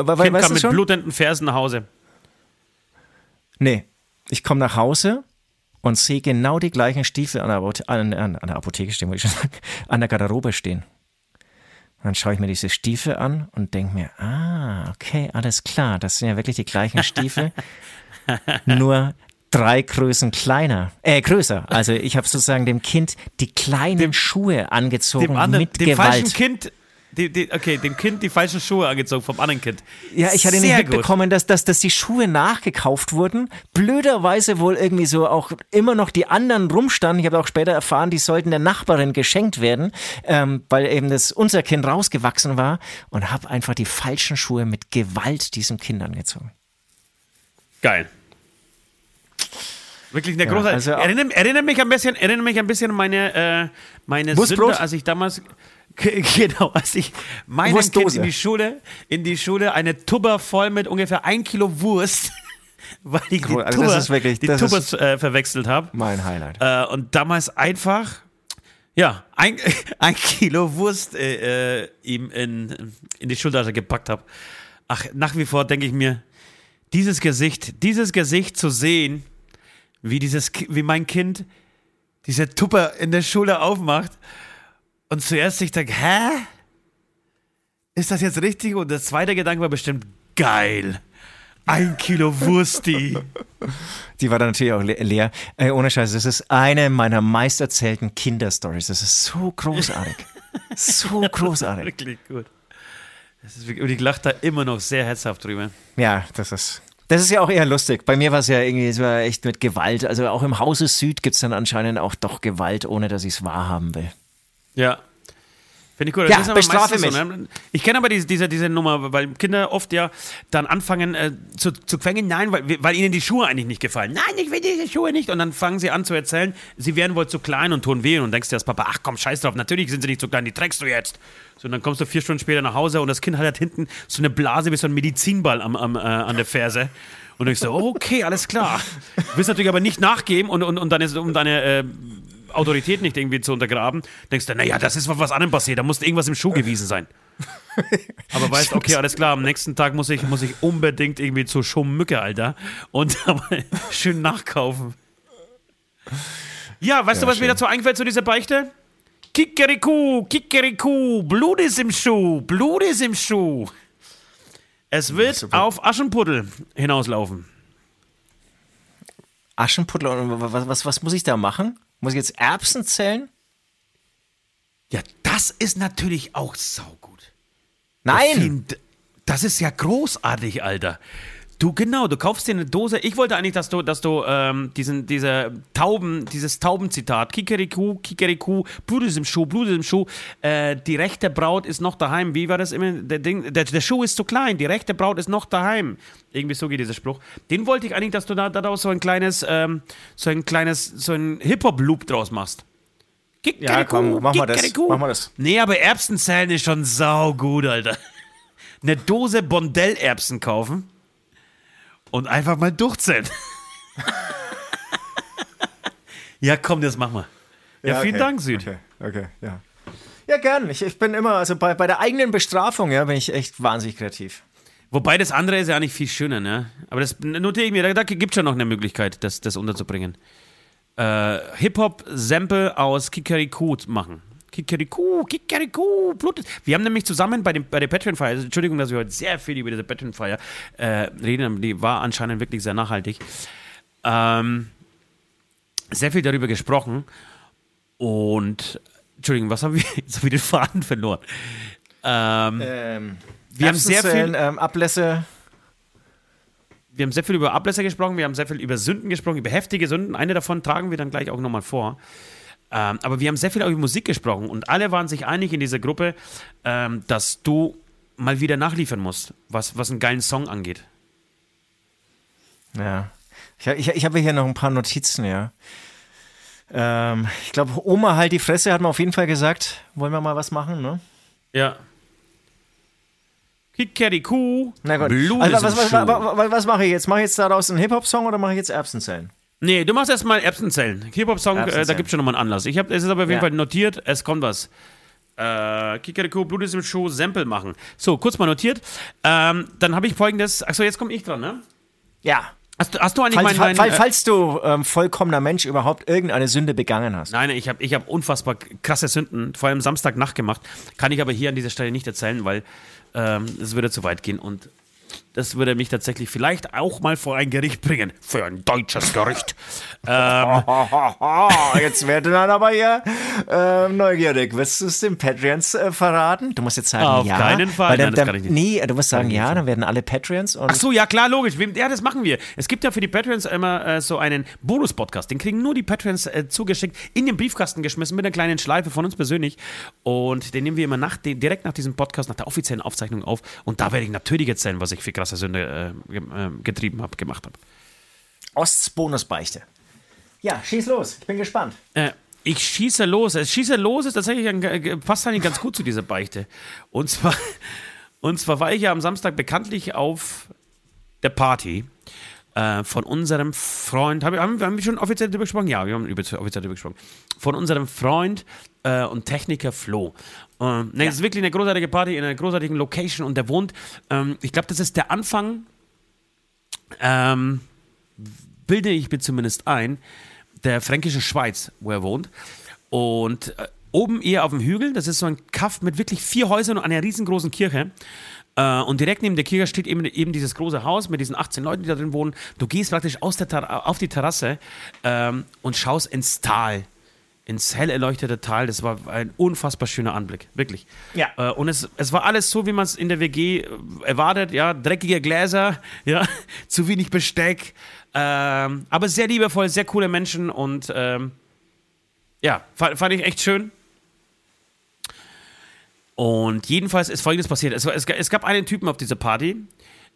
ich kind kam mit schon? blutenden Fersen nach Hause. Nee, ich komme nach Hause und sehe genau die gleichen Stiefel an der, an, an, an der Apotheke stehen, würde ich schon sagen, an der Garderobe stehen. Und dann schaue ich mir diese Stiefel an und denke mir, ah, okay, alles klar, das sind ja wirklich die gleichen Stiefel. nur drei Größen kleiner, äh, größer. Also ich habe sozusagen dem Kind die kleinen dem, Schuhe angezogen dem anderen, mit dem Gewalt. Falschen kind die, die, okay, dem Kind die falschen Schuhe angezogen vom anderen Kind. Ja, ich hatte nicht mitbekommen, dass, dass, dass die Schuhe nachgekauft wurden. Blöderweise wohl irgendwie so auch immer noch die anderen rumstanden. Ich habe auch später erfahren, die sollten der Nachbarin geschenkt werden, ähm, weil eben das unser Kind rausgewachsen war und habe einfach die falschen Schuhe mit Gewalt diesem Kind angezogen. Geil. Wirklich eine große. Ja, also erinnert, erinnert, mich ein bisschen, erinnert mich ein bisschen an meine, äh, meine Sünde, als ich damals genau, als ich meinem Kind in die Schule, in die Schule eine Tubber voll mit ungefähr ein Kilo Wurst, weil ich die also Tubber, wirklich, die Tubbers äh, verwechselt habe. Mein Highlight. Äh, und damals einfach, ja, ein, ein Kilo Wurst äh, äh, ihm in, in die Schultasche gepackt habe. Ach, nach wie vor denke ich mir, dieses Gesicht, dieses Gesicht zu sehen, wie, dieses, wie mein Kind diese Tupper in der Schule aufmacht und zuerst ich denke, hä? Ist das jetzt richtig? Und der zweite Gedanke war bestimmt, geil. Ein Kilo Wursti. Die war dann natürlich auch le leer. Ey, ohne Scheiß, das ist eine meiner meisterzählten Kinderstories. Das ist so großartig. so großartig. Wirklich gut. Ist, und ich lache da immer noch sehr herzhaft drüber. Ja, das ist. Das ist ja auch eher lustig. Bei mir war es ja irgendwie, es war echt mit Gewalt. Also auch im Hause Süd gibt es dann anscheinend auch doch Gewalt, ohne dass ich es wahrhaben will. Ja. Finde ich gut. Ja, bestrafe mich. So, ne? Ich kenne aber diese, diese, diese Nummer, weil Kinder oft ja dann anfangen äh, zu, zu quengeln, nein, weil, weil ihnen die Schuhe eigentlich nicht gefallen. Nein, ich will diese Schuhe nicht. Und dann fangen sie an zu erzählen, sie wären wohl zu klein und tun weh. Und denkst dir als Papa, ach komm, scheiß drauf, natürlich sind sie nicht zu klein, die trägst du jetzt. So, und dann kommst du vier Stunden später nach Hause und das Kind hat halt hinten so eine Blase wie so ein Medizinball am, am, äh, an der Ferse. Und denkst so, okay, alles klar. Du willst natürlich aber nicht nachgeben und, und, und deine, um deine äh, Autorität nicht irgendwie zu untergraben. Denkst du, naja, das ist was anderem passiert, da muss irgendwas im Schuh gewesen sein. Aber weißt, okay, alles klar, am nächsten Tag muss ich, muss ich unbedingt irgendwie zur Schummücke, Alter. Und schön nachkaufen. Ja, weißt ja, du, was schön. mir dazu einfällt zu dieser Beichte? Kikeriku, Kikeriku, Blut ist im Schuh, Blut ist im Schuh. Es wird ja, auf Aschenputtel hinauslaufen. Aschenputtel, was, was, was muss ich da machen? Muss ich jetzt Erbsen zählen? Ja, das ist natürlich auch saugut. Nein! Das ist ja großartig, Alter. Du, genau, du kaufst dir eine Dose. Ich wollte eigentlich, dass du, dass du ähm, diesen, diese Tauben, dieses Taubenzitat, Kikeriku, Kikeriku, Blut ist im Schuh, Blut ist im Schuh, äh, die rechte Braut ist noch daheim. Wie war das immer? Der, Ding, der, der Schuh ist zu klein, die rechte Braut ist noch daheim. Irgendwie so geht dieser Spruch. Den wollte ich eigentlich, dass du da daraus so ein kleines, ähm, so ein kleines, so ein Hip-Hop-Loop draus machst. Ja, komm, mach mal das. Mach mal das. Nee, aber Erbsenzellen ist schon saugut, Alter. Eine Dose Bondell-Erbsen kaufen und einfach mal durchzählen. ja, komm, das machen wir. Ja, Ja, vielen okay. Dank, Süd. Okay, okay, ja. Ja, gern. Ich, ich bin immer, also bei, bei der eigenen Bestrafung, ja, bin ich echt wahnsinnig kreativ. Wobei das andere ist ja nicht viel schöner, ne? Aber das notiere ich mir, da, da gibt es schon noch eine Möglichkeit, das, das unterzubringen. Äh, Hip-Hop-Sample aus Kikeriku machen. Kikeriku, Kikeriku, Blut. ist- Wir haben nämlich zusammen bei, dem, bei der Patreon-Feier, also Entschuldigung, dass wir heute sehr viel über diese Patreon-Feier äh, reden, die war anscheinend wirklich sehr nachhaltig. Ähm, sehr viel darüber gesprochen und, Entschuldigung, was haben wir? Jetzt habe ich den Faden verloren. Ähm, Ähm, Wir haben sehr viel- Ähm, Ablässe. wir haben sehr viel über Ablässe gesprochen, wir haben sehr viel über Sünden gesprochen, über heftige Sünden. Eine davon tragen wir dann gleich auch nochmal vor. Ähm, aber wir haben sehr viel auch über Musik gesprochen und alle waren sich einig in dieser Gruppe, ähm, dass du mal wieder nachliefern musst, was, was einen geilen Song angeht. Ja. Ich, ich, ich habe hier noch ein paar Notizen, ja. Ähm, ich glaube, Oma halt die Fresse hat man auf jeden Fall gesagt. Wollen wir mal was machen, ne? Ja. Kikeriku, Na gut. Blut also, was, was, was, was mache ich jetzt? Mache ich jetzt daraus einen Hip-Hop-Song oder mache ich jetzt Erbsenzellen? Nee, du machst erstmal Erbsenzellen. Hip-Hop-Song, äh, da gibt es schon nochmal einen Anlass. Ich hab, es ist aber auf jeden Ja. Fall notiert, es kommt was. Äh, Kikeriku, Blut ist im Schuh, Sample machen. So, kurz mal notiert. Ähm, dann habe ich folgendes. Achso, jetzt komme ich dran, ne? Ja. Hast, du- hast du eigentlich Falls, mein, mein, fall, äh, falls du ähm, vollkommener Mensch überhaupt irgendeine Sünde begangen hast. Nein, ich habe ich hab unfassbar krasse Sünden, vor allem Samstagnacht gemacht. Kann ich aber hier an dieser Stelle nicht erzählen, weil ähm, es würde zu weit gehen und das würde mich tatsächlich vielleicht auch mal vor ein Gericht bringen. Für ein deutsches Gericht. ähm, jetzt werden dann aber hier ähm, neugierig. Wirst du es den Patreons äh, verraten? Du musst jetzt sagen, Auf ja. keinen Fall. Dann, Nein, dann. Nee, du musst sagen, ja, dann werden alle Patreons Ach so, ja klar, logisch. Ja, das machen wir. Es gibt ja für die Patreons immer äh, so einen Bonus-Podcast. Den kriegen nur die Patreons äh, zugeschickt, in den Briefkasten geschmissen mit einer kleinen Schleife von uns persönlich. Und den nehmen wir immer nach, direkt nach diesem Podcast, nach der offiziellen Aufzeichnung auf. Und da werde ich natürlich erzählen, was ich für krasse Sünde äh, äh, getrieben habe, gemacht habe. Osts Bonusbeichte. Ja, schieß los. Ich bin gespannt. Äh, ich schieße los. Es schieße los ist tatsächlich ein, äh, passt eigentlich ganz gut zu dieser Beichte. Und zwar, und zwar war ich ja am Samstag bekanntlich auf der Party äh, von unserem Freund. Haben, wir- haben, haben wir schon offiziell darüber gesprochen? Ja, wir haben offiziell darüber gesprochen. Von unserem Freund äh, und Techniker Flo. Äh, ne, Es ist wirklich eine großartige Party in einer großartigen Location und der wohnt, ähm, ich glaube, das ist der Anfang, ähm, bilde ich mir zumindest ein, der fränkischen Schweiz, wo er wohnt. Und äh, oben eher auf dem Hügel, das ist so ein Kaff mit wirklich vier Häusern und einer riesengroßen Kirche. Äh, und direkt neben der Kirche steht eben, eben dieses große Haus mit diesen 18 Leuten, die da drin wohnen. Du gehst praktisch aus der auf die Terrasse ähm, und schaust ins Tal. Ins hell erleuchtete Tal. Das war ein unfassbar schöner Anblick. Wirklich. Ja. Äh, und es, es war alles so, wie man es in der WG äh, erwartet. Ja, dreckige Gläser, ja, zu wenig Besteck. Ähm, aber sehr liebevoll, sehr coole Menschen und ähm, ja, fand, fand ich echt schön. Und jedenfalls ist folgendes passiert. Es, war, es, es gab einen Typen auf dieser Party,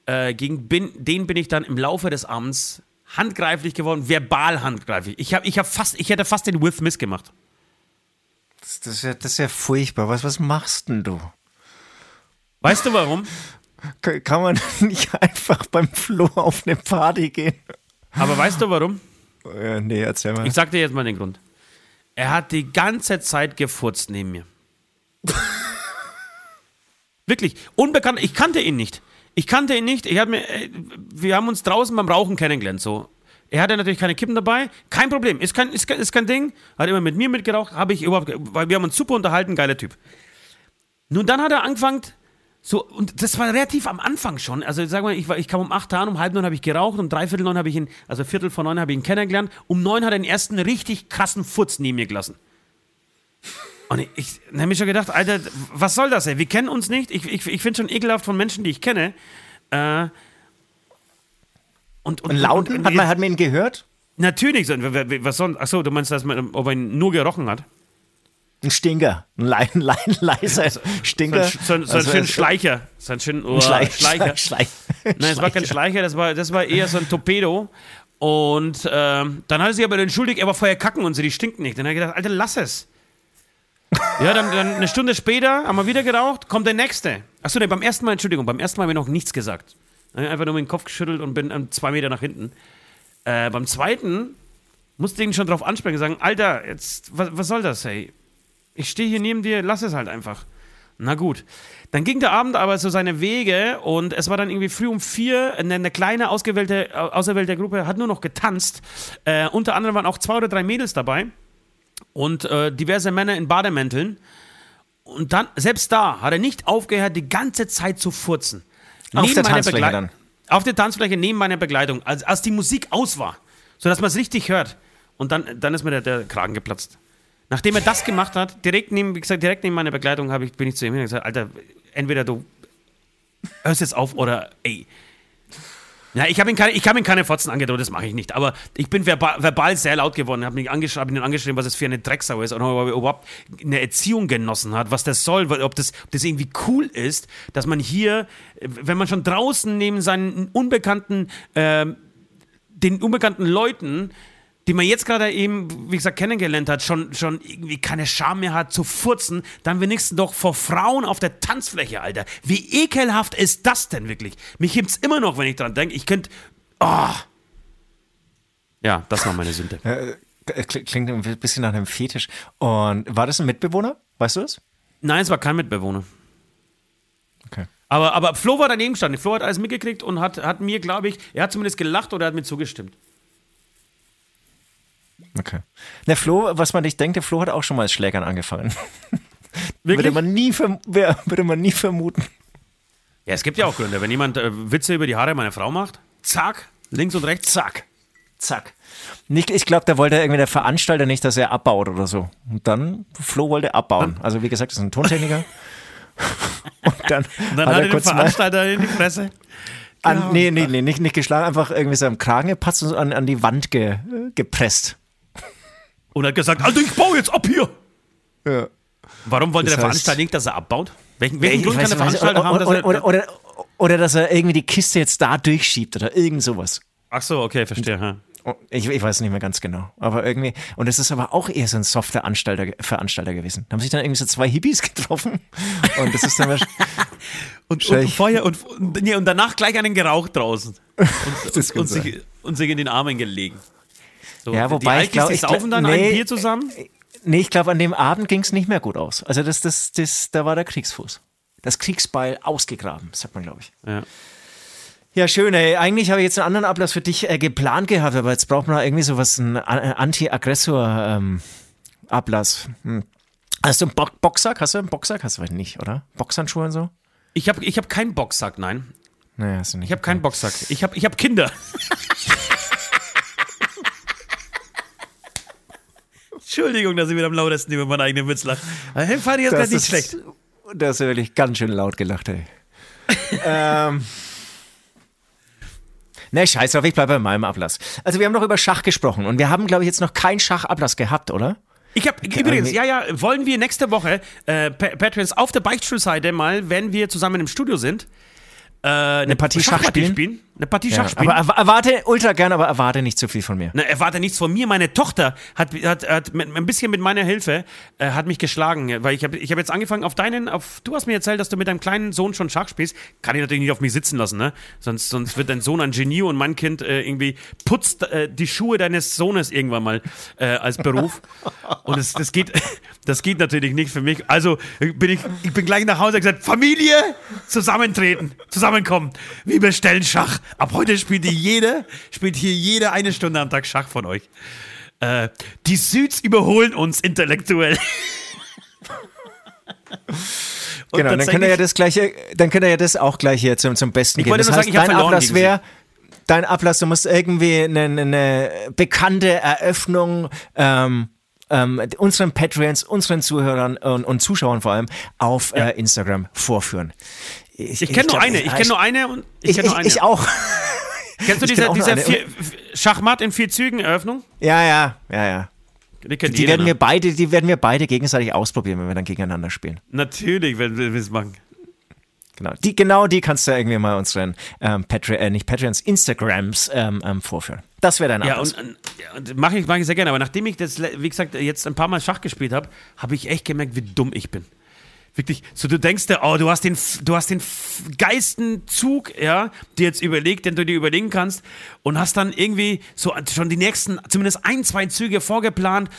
äh, gegen bin, den bin ich dann im Laufe des Abends handgreiflich geworden, verbal handgreiflich. Ich, hab, ich, hab fast, ich hätte fast den Will Smith gemacht. Das, das, ist, ja, das ist ja furchtbar. Was, was machst denn du? Weißt du warum? Kann man nicht einfach beim Flo auf eine Party gehen? Aber weißt du warum? Äh, nee, erzähl mal. Ich sag dir jetzt mal den Grund. Er hat die ganze Zeit gefurzt neben mir. Wirklich. Unbekannt. Ich kannte ihn nicht. Ich kannte ihn nicht. Ich hab mir, äh, wir haben uns draußen beim Rauchen kennengelernt. So. Er hatte natürlich keine Kippen dabei. Kein Problem. Ist kein, ist, ist kein Ding. Hat immer mit mir mitgeraucht. Habe ich überhaupt. Weil wir haben uns super unterhalten. Geiler Typ. Nun, dann hat er angefangen. So, und das war relativ am Anfang schon. Also, sag mal, ich, war, ich kam um 8 an, um halb neun habe ich geraucht, um dreiviertel neun habe ich ihn, also Viertel vor neun habe ich ihn kennengelernt. Um neun hat er den ersten richtig krassen Furz neben mir gelassen. Und ich, ich habe mir schon gedacht, Alter, was soll das, ey? Wir kennen uns nicht. Ich, ich, ich finde schon ekelhaft von Menschen, die ich kenne. Äh, Und, und, und lauten? Und, hat, man, hat man ihn gehört? Natürlich. Was sonst? Achso, du meinst, dass man, ob ihn nur gerochen hat? Ein Stinker. Ein, le le leiser Stinker. So, so, so also, ein schöner Schleicher. So ein schöner oh, Schleich, Schleicher. Schleich, Nein, es war kein Schleicher, das war, das war eher so ein Torpedo. Und ähm, dann hat er sich aber entschuldigt, er war vorher kacken und so, die stinken nicht. Dann hat er gedacht, Alter, lass es. Ja, dann, dann, eine Stunde später haben wir wieder geraucht, kommt der nächste. Achso, ne, beim ersten Mal, Entschuldigung, beim ersten Mal habe ich noch nichts gesagt. Einfach nur mit dem Kopf geschüttelt und bin ähm, zwei Meter nach hinten. Äh, beim zweiten musste ich ihn schon drauf ansprechen und sagen, Alter, jetzt, was, was soll das, hey? Ich stehe hier neben dir, lass es halt einfach. Na gut. Dann ging der Abend aber so seine Wege und es war dann irgendwie früh um vier. Eine, eine kleine ausgewählte, auserwählte Gruppe hat nur noch getanzt. Äh, unter anderem waren auch zwei oder drei Mädels dabei und äh, diverse Männer in Bademänteln. Und dann, selbst da, hat er nicht aufgehört, die ganze Zeit zu furzen. Auf neben der Tanzfläche dann? Auf der Tanzfläche neben meiner Begleitung, als, als die Musik aus war, sodass man es richtig hört. Und dann, dann ist mir der, der Kragen geplatzt. Nachdem er das gemacht hat, direkt neben, wie gesagt, direkt neben meiner Begleitung, ich, bin ich zu ihm und gesagt, Alter, entweder du hörst jetzt auf oder ey. Ja, ich habe ihn keine, ich habe ihn keine Fotzen angedroht, das mache ich nicht. Aber ich bin verbal, verbal sehr laut geworden, habe ihn, angesch hab ihn angeschrieben, was es für eine Drecksau ist und ob er überhaupt eine Erziehung genossen hat, was das soll, ob das, ob das irgendwie cool ist, dass man hier, wenn man schon draußen neben seinen unbekannten, äh, den unbekannten Leuten die man jetzt gerade eben, wie gesagt, kennengelernt hat, schon, schon irgendwie keine Scham mehr hat zu furzen, dann wenigstens doch vor Frauen auf der Tanzfläche, Alter. Wie ekelhaft ist das denn wirklich? Mich gibt's immer noch, wenn ich dran denke. Ich könnte. Oh. Ja, das war meine Sünde. Äh, klingt ein bisschen nach einem Fetisch. Und war das ein Mitbewohner? Weißt du das? Nein, es war kein Mitbewohner. Okay. Aber, aber Flo war daneben stand. Flo hat alles mitgekriegt und hat, hat mir, glaube ich, er hat zumindest gelacht oder hat mir zugestimmt. Okay. Der Flo, was man nicht denkt, der Flo hat auch schon mal als Schlägern angefangen. würde, man nie würde man nie vermuten. Ja, es gibt ja auch Gründe. Wenn jemand äh, Witze über die Haare meiner Frau macht, zack, links und rechts, zack. Zack. Nicht, ich glaube, da wollte irgendwie der Veranstalter nicht, dass er abbaut oder so. Und dann, Flo wollte abbauen. Also wie gesagt, das ist ein Tontechniker. und dann, und dann hat, er den Veranstalter in die Fresse. An, genau. nee, nee, nee, nicht, nicht geschlagen, einfach irgendwie so am Kragen gepatzt und an, an die Wand ge, gepresst. Und hat gesagt, also ich baue jetzt ab hier. Ja. Warum wollte das der Veranstalter nicht, dass er abbaut? Welchen, welchen Grund kann der Veranstalter haben, dass er, oder, oder, oder, dass er irgendwie die Kiste jetzt da durchschiebt oder irgend sowas. Ach so, okay, verstehe. Ja. Ich, ich, weiß nicht mehr ganz genau. Aber irgendwie, und es ist aber auch eher so ein softer Anstalter, Veranstalter gewesen. Da haben sich dann irgendwie so zwei Hippies getroffen. Und das ist dann und, und, Feuer und, und, nee, und danach gleich einen geraucht draußen. Und, und, sich, und sich in den Armen gelegen. So, ja, wobei ich glaube, ich saufen dann nee, ein Bier zusammen? Nee, ich glaube, an dem Abend ging es nicht mehr gut aus. Also das, das, das, da war der Kriegsfuß. Das Kriegsbeil ausgegraben, sagt man, glaube ich. Ja. Ja, schön, ey. Eigentlich habe ich jetzt einen anderen Ablass für dich äh, geplant gehabt, aber jetzt braucht man irgendwie sowas, einen Anti-Aggressor-Ablass. Ähm, hm. Hast du einen Bo Boxsack? Hast du einen Boxsack? Hast du nicht, oder? Boxhandschuhe und so? Ich habe ich hab keinen Boxsack, nein. Naja, hast du nicht. Ich habe keinen Boxsack. Ich habe ich hab Kinder. Entschuldigung, dass ich wieder am lautesten über meinen eigenen Witz lache. Den fand ich jetzt gerade nicht schlecht. Das ist wirklich ganz schön laut gelacht, ey. ähm. Ne, scheiß drauf, ich bleibe bei meinem Ablass. Also wir haben noch über Schach gesprochen und wir haben, glaube ich, jetzt noch keinen Schachablass gehabt, oder? Ich habe übrigens, ja, ja, wollen wir nächste Woche, äh, Patrons, auf der Beichtstuhlseite mal, wenn wir zusammen im Studio sind, äh, eine, eine, Partie Schach spielen? spielen? Eine Partie Schach spielen. Aber erwarte, ultra gerne, aber erwarte nicht zu viel von mir. Na, erwarte nichts von mir. Meine Tochter hat, hat, hat mit, ein bisschen mit meiner Hilfe äh, hat mich geschlagen, weil ich habe ich hab jetzt angefangen auf deinen, auf, du hast mir erzählt, dass du mit deinem kleinen Sohn schon Schach spielst. Kann ich natürlich nicht auf mich sitzen lassen, ne? Sonst, sonst wird dein Sohn ein Genie und mein Kind äh, irgendwie putzt äh, die Schuhe deines Sohnes irgendwann mal äh, als Beruf. und das, das, geht, das geht natürlich nicht für mich. Also bin ich, ich bin gleich nach Hause gesagt, Familie, zusammentreten, zusammenkommen. Wir bestellen Schach. Ab heute spielt hier jede, spielt hier jede eine Stunde am Tag Schach von euch. Äh, die Süds überholen uns intellektuell. genau, dann könnt ihr ja das gleiche, dann könnt ihr ja das auch gleich hier zum, zum Besten geben. Das heißt, sagen, dein Ablass wäre, dein Ablass, du musst irgendwie eine, eine bekannte Eröffnung ähm, ähm, unseren Patreons, unseren Zuhörern und, und Zuschauern vor allem auf ja. äh, Instagram vorführen. Ich, ich kenne nur eine. Ich kenne nur eine und ich, ich, nur eine. ich auch. Kennst du diese, diese vier, Schachmatt in vier Zügen Eröffnung? Ja, ja, ja, ja. Die, Die werden, ne? wir beide, die werden wir beide gegenseitig ausprobieren, wenn wir dann gegeneinander spielen. Natürlich, wenn wir es machen. Genau. Die, genau die kannst du irgendwie mal unseren ähm, Patreon, äh, nicht Patreons, Instagrams ähm, ähm, vorführen. Das wäre dein Ja, Abschluss. und, und, ja, und mache ich, mach ich sehr gerne. Aber nachdem ich das, wie gesagt, jetzt ein paar Mal Schach gespielt habe, habe ich echt gemerkt, wie dumm ich bin. Wirklich, so du denkst dir, oh, du hast den, du hast den geilsten Zug, ja, dir jetzt überlegt, den du dir überlegen kannst und hast dann irgendwie so schon die nächsten, zumindest ein, zwei Züge vorgeplant,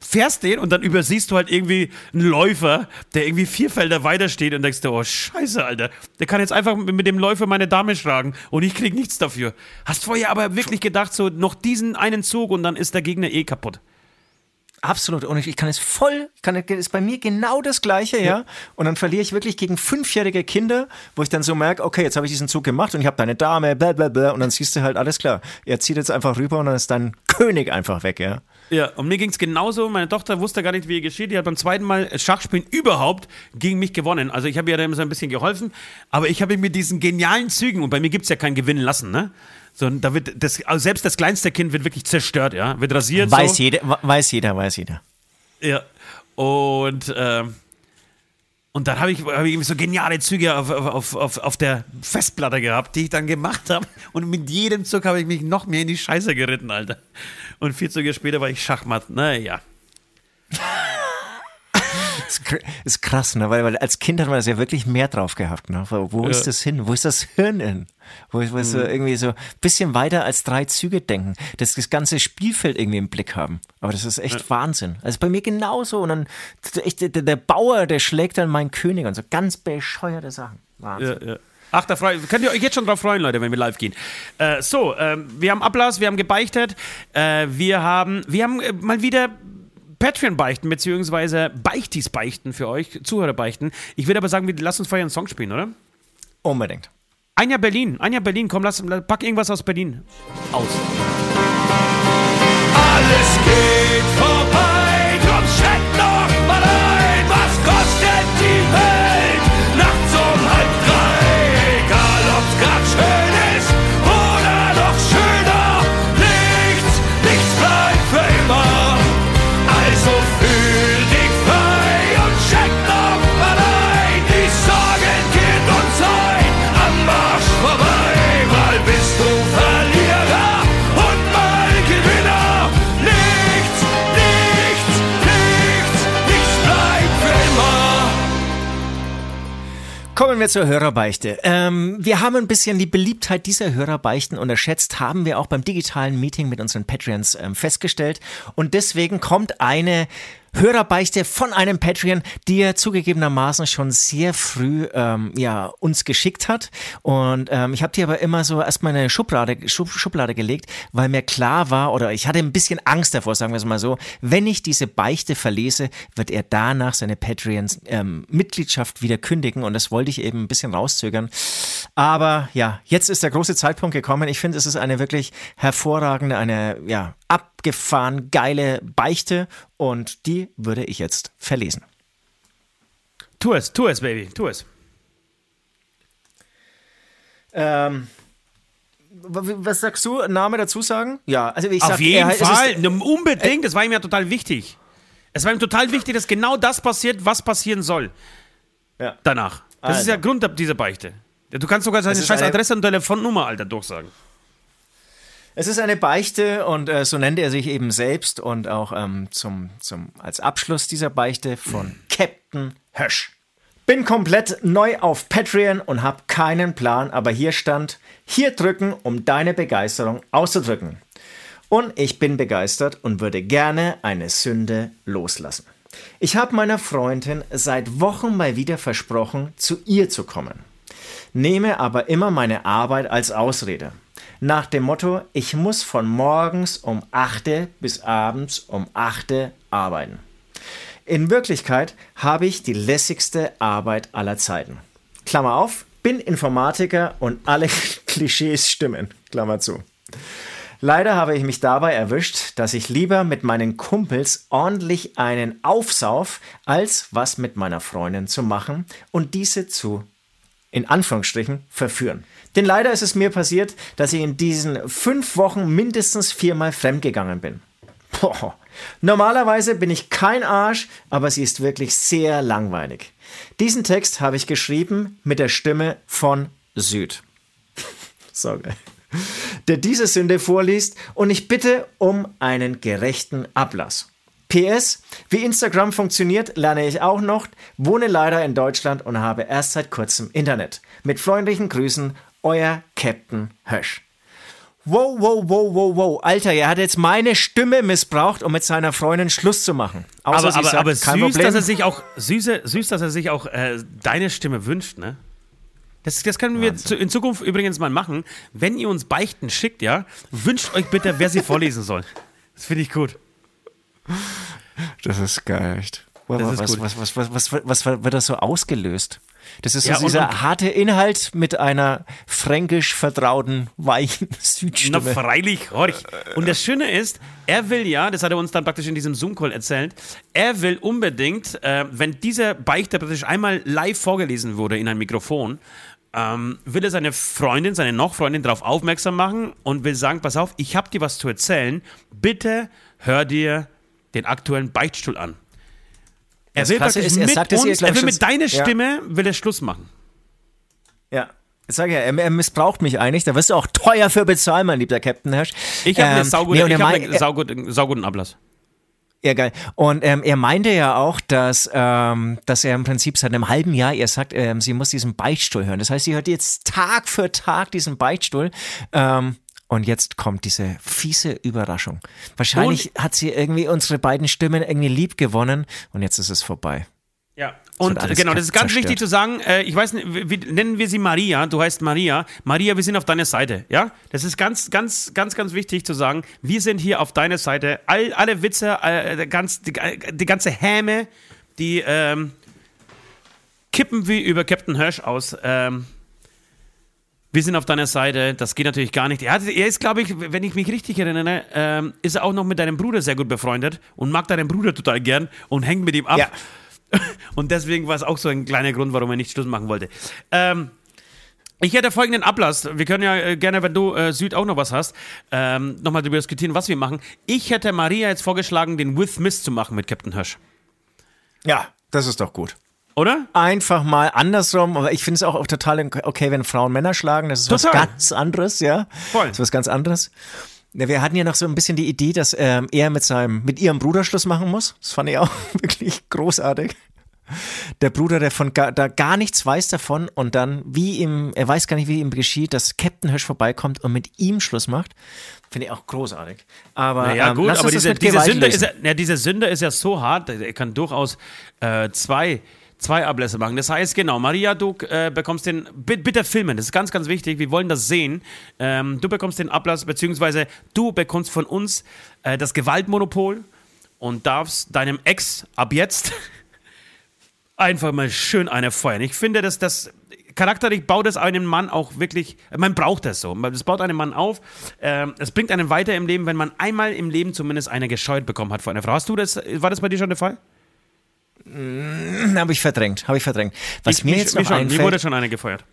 fährst den und dann übersiehst du halt irgendwie einen Läufer, der irgendwie vier Felder weiter steht und denkst dir, oh, scheiße, Alter, der kann jetzt einfach mit dem Läufer meine Dame schlagen und ich krieg nichts dafür. Hast vorher aber wirklich gedacht, so noch diesen einen Zug und dann ist der Gegner eh kaputt. Absolut. Und ich, ich kann es voll, kann, ist bei mir genau das Gleiche, ja. Und dann verliere ich wirklich gegen fünfjährige Kinder, wo ich dann so merke, okay, jetzt habe ich diesen Zug gemacht und ich habe deine Dame, bla bla bla. Und dann siehst du halt, alles klar. Er zieht jetzt einfach rüber und dann ist dein König einfach weg, ja. Ja, und mir ging es genauso. Meine Tochter wusste gar nicht, wie ihr geschieht. Die hat beim zweiten Mal Schachspielen überhaupt gegen mich gewonnen. Also ich habe ihr dann so ein bisschen geholfen, aber ich habe mit diesen genialen Zügen, und bei mir gibt es ja kein Gewinnen lassen, ne? Sondern da wird das, also selbst das kleinste Kind wird wirklich zerstört, ja? Wird rasiert. Weiß so. jeder, weiß jeder, weiß jeder. Ja. Und, ähm, und dann habe ich, hab ich so geniale Züge auf, auf, auf, auf der Festplatte gehabt, die ich dann gemacht habe. Und mit jedem Zug habe ich mich noch mehr in die Scheiße geritten, Alter. Und vier Züge später war ich Schachmatt. Naja. Ist, kr- ist krass, ne? Weil, weil als Kind hat man das ja wirklich mehr drauf gehabt. Ne? Wo, ist das hin? Wo ist das Hirn hin? Wo, wo ist so irgendwie so ein bisschen weiter als drei Züge denken, dass das ganze Spielfeld irgendwie im Blick haben. Aber das ist echt Wahnsinn. Also bei mir genauso. Und dann echt, der, der Bauer, der schlägt dann meinen König und so ganz bescheuerte Sachen. Wahnsinn. Ja, ja. Ach, da freu, könnt ihr euch jetzt schon drauf freuen, Leute, wenn wir live gehen. Äh, so, ähm, wir haben Ablass, wir haben gebeichtet, äh, wir haben, wir haben äh, mal wieder Patreon-Beichten, beziehungsweise Beichtis-Beichten für euch, Zuhörer-Beichten. Ich würde aber sagen, wir, lass uns vorher einen Song spielen, oder? Unbedingt. Anja Berlin, Anja Berlin, komm, lass, pack irgendwas aus Berlin aus. Alles geht Kommen wir zur Hörerbeichte. Ähm, wir haben ein bisschen die Beliebtheit dieser Hörerbeichten unterschätzt, haben wir auch beim digitalen Meeting mit unseren Patreons ähm, festgestellt. Und deswegen kommt eine Hörerbeichte von einem Patreon, die er zugegebenermaßen schon sehr früh ähm, ja, uns geschickt hat. Und ähm, ich habe die aber immer so erstmal in eine Schublade, Schub, Schublade gelegt, weil mir klar war, oder ich hatte ein bisschen Angst davor, sagen wir es mal so, wenn ich diese Beichte verlese, wird er danach seine Patreon-Mitgliedschaft wieder kündigen. Und das wollte ich eben ein bisschen rauszögern. Aber ja, jetzt ist der große Zeitpunkt gekommen. Ich finde, es ist eine wirklich hervorragende, eine ja, abgefahren geile Beichte und die würde ich jetzt verlesen. Tu es, tu es, Baby, tu es. Ähm, was sagst du? Name dazu sagen? Ja, also ich Auf sag, jeden er- ist- Fall, Ne, unbedingt, das war ihm ja total wichtig. Es war ihm total wichtig, dass genau das passiert, was passieren soll Ja. danach. Das ist Also. ja Grund dieser Beichte. Du kannst sogar seine ist scheiß Adresse und Telefonnummer, Alter, durchsagen. Es ist eine Beichte und äh, so nennt er sich eben selbst und auch ähm, zum, zum, als Abschluss dieser Beichte von Captain Hösch. Bin komplett neu auf Patreon und habe keinen Plan, aber hier stand, hier drücken, um deine Begeisterung auszudrücken. Und ich bin begeistert und würde gerne eine Sünde loslassen. Ich habe meiner Freundin seit Wochen mal wieder versprochen, zu ihr zu kommen. Nehme aber immer meine Arbeit als Ausrede. Nach dem Motto, ich muss von morgens um 8 bis abends um 8 arbeiten. In Wirklichkeit habe ich die lässigste Arbeit aller Zeiten. Klammer auf, bin Informatiker und alle Klischees stimmen. Klammer zu. Leider habe ich mich dabei erwischt, dass ich lieber mit meinen Kumpels ordentlich einen aufsauf, als was mit meiner Freundin zu machen und diese zu in Anführungsstrichen, verführen. Denn leider ist es mir passiert, dass ich in diesen fünf Wochen mindestens viermal fremdgegangen bin. Boah. Normalerweise bin ich kein Arsch, aber sie ist wirklich sehr langweilig. Diesen Text habe ich geschrieben mit der Stimme von Süd. so geil. Der diese Sünde vorliest und ich bitte um einen gerechten Ablass. PS, wie Instagram funktioniert, lerne ich auch noch, wohne leider in Deutschland und habe erst seit kurzem Internet. Mit freundlichen Grüßen, euer Captain Hösch. Wow, wow, wow, wow, wow. Alter, er hat jetzt meine Stimme missbraucht, um mit seiner Freundin Schluss zu machen. Außer aber aber, sagt, aber süß, dass er sich auch, süße, süß, dass er sich auch äh, deine Stimme wünscht, ne? Das, das können wir zu, in Zukunft übrigens mal machen. Wenn ihr uns Beichten schickt, ja, wünscht euch bitte, wer sie vorlesen soll. Das finde ich gut. Das ist geil, echt. Was, was, was, was, was, was, wird das so ausgelöst? Das ist so ja, dieser und, harte Inhalt mit einer fränkisch vertrauten, weichen Südstimme. Na, freilich, horch. Und das Schöne ist, er will ja, das hat er uns dann praktisch in diesem Zoom-Call erzählt, er will unbedingt, äh, wenn dieser Beichte praktisch einmal live vorgelesen wurde in ein Mikrofon, ähm, will er seine Freundin, seine Noch-Freundin darauf aufmerksam machen und will sagen, pass auf, ich habe dir was zu erzählen, bitte hör dir den aktuellen Beichtstuhl an. Er will, ist, er, mit uns, ihr, er will mit deiner Stimme ja. will er Schluss machen. Ja. Ich sage ja, er, er, missbraucht mich eigentlich. Da wirst du auch teuer für bezahlen, mein lieber Captain Hirsch. Ich habe ähm, saugute, nee, hab einen sauguten, sauguten Ablass. Ja, geil. Und ähm, er meinte ja auch, dass, ähm, dass er im Prinzip seit einem halben Jahr, er sagt, ähm, sie muss diesen Beichtstuhl hören. Das heißt, sie hört jetzt Tag für Tag diesen Beichtstuhl. Ähm, und jetzt kommt diese fiese Überraschung. Wahrscheinlich und hat sie irgendwie unsere beiden Stimmen irgendwie lieb gewonnen und jetzt ist es vorbei. Ja, und genau, das ist ganz zerstört. wichtig zu sagen. Äh, ich weiß nicht, wie, nennen wir sie Maria. Du heißt Maria. Maria, wir sind auf deiner Seite. Ja, das ist ganz, ganz, ganz, ganz wichtig zu sagen. Wir sind hier auf deiner Seite. All, alle Witze, äh, ganz, die, die, ganze Häme, die ähm, kippen wie über Captain Hirsch aus. Ähm, wir sind auf deiner Seite, das geht natürlich gar nicht. Er, hat, er ist, glaube ich, wenn ich mich richtig erinnere, ähm, ist er auch noch mit deinem Bruder sehr gut befreundet und mag deinen Bruder total gern und hängt mit ihm ab. Ja. Und deswegen war es auch so ein kleiner Grund, warum er nicht Schluss machen wollte. Ähm, ich hätte folgenden Ablass. Wir können ja äh, gerne, wenn du äh, Süd auch noch was hast, ähm, nochmal darüber diskutieren, was wir machen. Ich hätte Maria jetzt vorgeschlagen, den With Miss zu machen mit Captain Hirsch. Ja, das ist doch gut. Oder? Einfach mal andersrum. Aber ich finde es auch total okay, wenn Frauen Männer schlagen. Das ist total. was ganz anderes, ja. Voll. Das ist was ganz anderes. Wir hatten ja noch so ein bisschen die Idee, dass ähm, er mit seinem, mit ihrem Bruder Schluss machen muss. Das fand ich auch wirklich großartig. Der Bruder, der von gar, da gar nichts weiß davon und dann, wie ihm, er weiß gar nicht, wie ihm geschieht, dass Captain Hirsch vorbeikommt und mit ihm Schluss macht. Finde ich auch großartig. Aber naja, ähm, gut, aber diese, diese, Sünde ist ja, ja, diese Sünde ist ja so hart, er kann durchaus äh, zwei zwei Ablässe machen. Das heißt, genau, Maria, du äh, bekommst den, bitte filmen, das ist ganz, ganz wichtig, wir wollen das sehen. Ähm, du bekommst den Ablass, beziehungsweise du bekommst von uns äh, das Gewaltmonopol und darfst deinem Ex ab jetzt einfach mal schön eine feuern. Ich finde, dass das charakterlich baut es einen Mann auch wirklich, man braucht das so. Es baut einen Mann auf. Ähm, es bringt einen weiter im Leben, wenn man einmal im Leben zumindest eine gescheut bekommen hat von einer Frau. Hast du das, war das bei dir schon der Fall? Hm, habe ich verdrängt, habe ich verdrängt. Was ich, mir jetzt noch schon, einfällt, mir wurde schon eine gefeuert.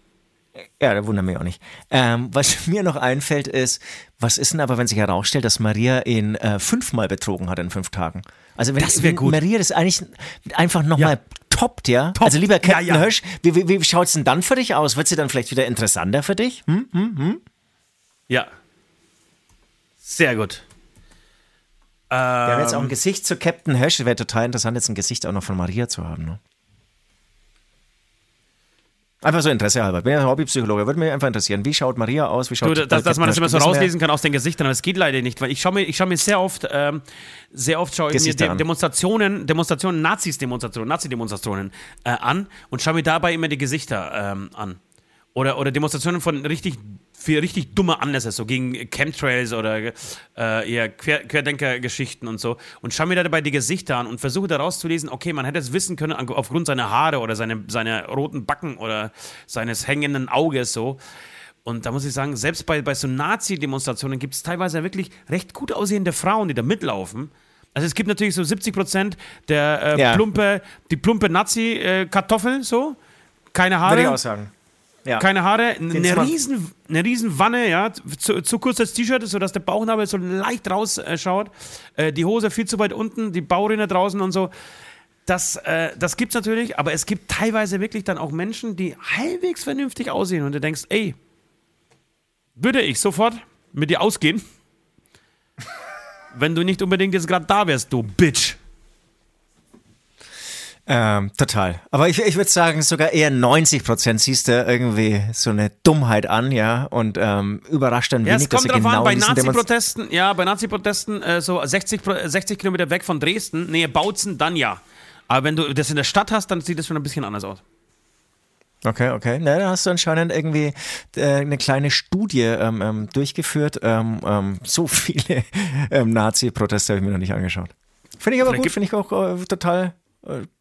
Ja, da wundert mich auch nicht. Ähm, was mir noch einfällt ist, was ist denn aber, wenn sich herausstellt, dass Maria ihn äh, fünfmal betrogen hat in fünf Tagen? Also wenn, das wenn gut. Maria das eigentlich einfach nochmal ja. toppt, ja? Top. Also lieber Captain ja, ja. Hirsch, wie, wie, wie schaut es denn dann für dich aus? Wird sie dann vielleicht wieder interessanter für dich? Hm, hm, hm? Ja. Sehr gut. Ähm, ja, jetzt auch ein ähm. Gesicht zu Captain Hirsch. Wäre total interessant, jetzt ein Gesicht auch noch von Maria zu haben. Ne? Einfach so Interesse halber. Ich bin ja Hobbypsychologe. Würde mich einfach interessieren. Wie schaut Maria aus? Wie schaut du, dass, dass man das immer so rauslesen kann aus den Gesichtern, aber es geht leider nicht, weil ich schaue mir, schau mir sehr oft, ähm, sehr oft schaue ich mir De Demonstrationen, Demonstrationen, Nazis-Demonstrationen, Nazi-Demonstrationen äh, an und schaue mir dabei immer die Gesichter ähm, an. Oder, oder Demonstrationen von richtig, für richtig dumme Anlässe, so gegen Chemtrails oder äh, eher Quer Querdenker-Geschichten und so. Und schau mir dabei die Gesichter an und versuche daraus zu lesen, okay, man hätte es wissen können aufgrund seiner Haare oder seine, seiner roten Backen oder seines hängenden Auges so. Und da muss ich sagen, selbst bei, bei so Nazi-Demonstrationen gibt es teilweise wirklich recht gut aussehende Frauen, die da mitlaufen. Also es gibt natürlich so 70 Prozent der äh, ja. plumpe, die plumpe Nazi-Kartoffel, so. Keine Haare. Würde ich auch sagen Ja. keine Haare, eine riesen, eine riesen Wanne, ja, zu, zu kurz das T-Shirt, sodass der Bauchnabel so leicht rausschaut, äh, äh, die Hose viel zu weit unten, die Baurinne draußen und so. Das, äh, das gibt's natürlich, aber es gibt teilweise wirklich dann auch Menschen, die halbwegs vernünftig aussehen und du denkst, ey, würde ich sofort mit dir ausgehen, wenn du nicht unbedingt jetzt gerade da wärst, du Bitch. Ähm, total. Aber ich, ich würde sagen, sogar eher 90 Prozent siehst du irgendwie so eine Dummheit an, ja, und ähm, überrascht dann Ja, wenig, dass sie genau an, bei Nazi-Protesten, ja, bei Nazi-Protesten, äh, so 60, Pro- 60 Kilometer weg von Dresden, Nähe Bautzen, dann ja. Aber wenn du das in der Stadt hast, dann sieht das schon ein bisschen anders aus. Okay, okay. Na, da hast du anscheinend irgendwie äh, eine kleine Studie ähm, ähm, durchgeführt. Ähm, ähm, so viele ähm, Nazi-Proteste habe ich mir noch nicht angeschaut. Finde ich aber Vielleicht gut, finde ich auch äh, total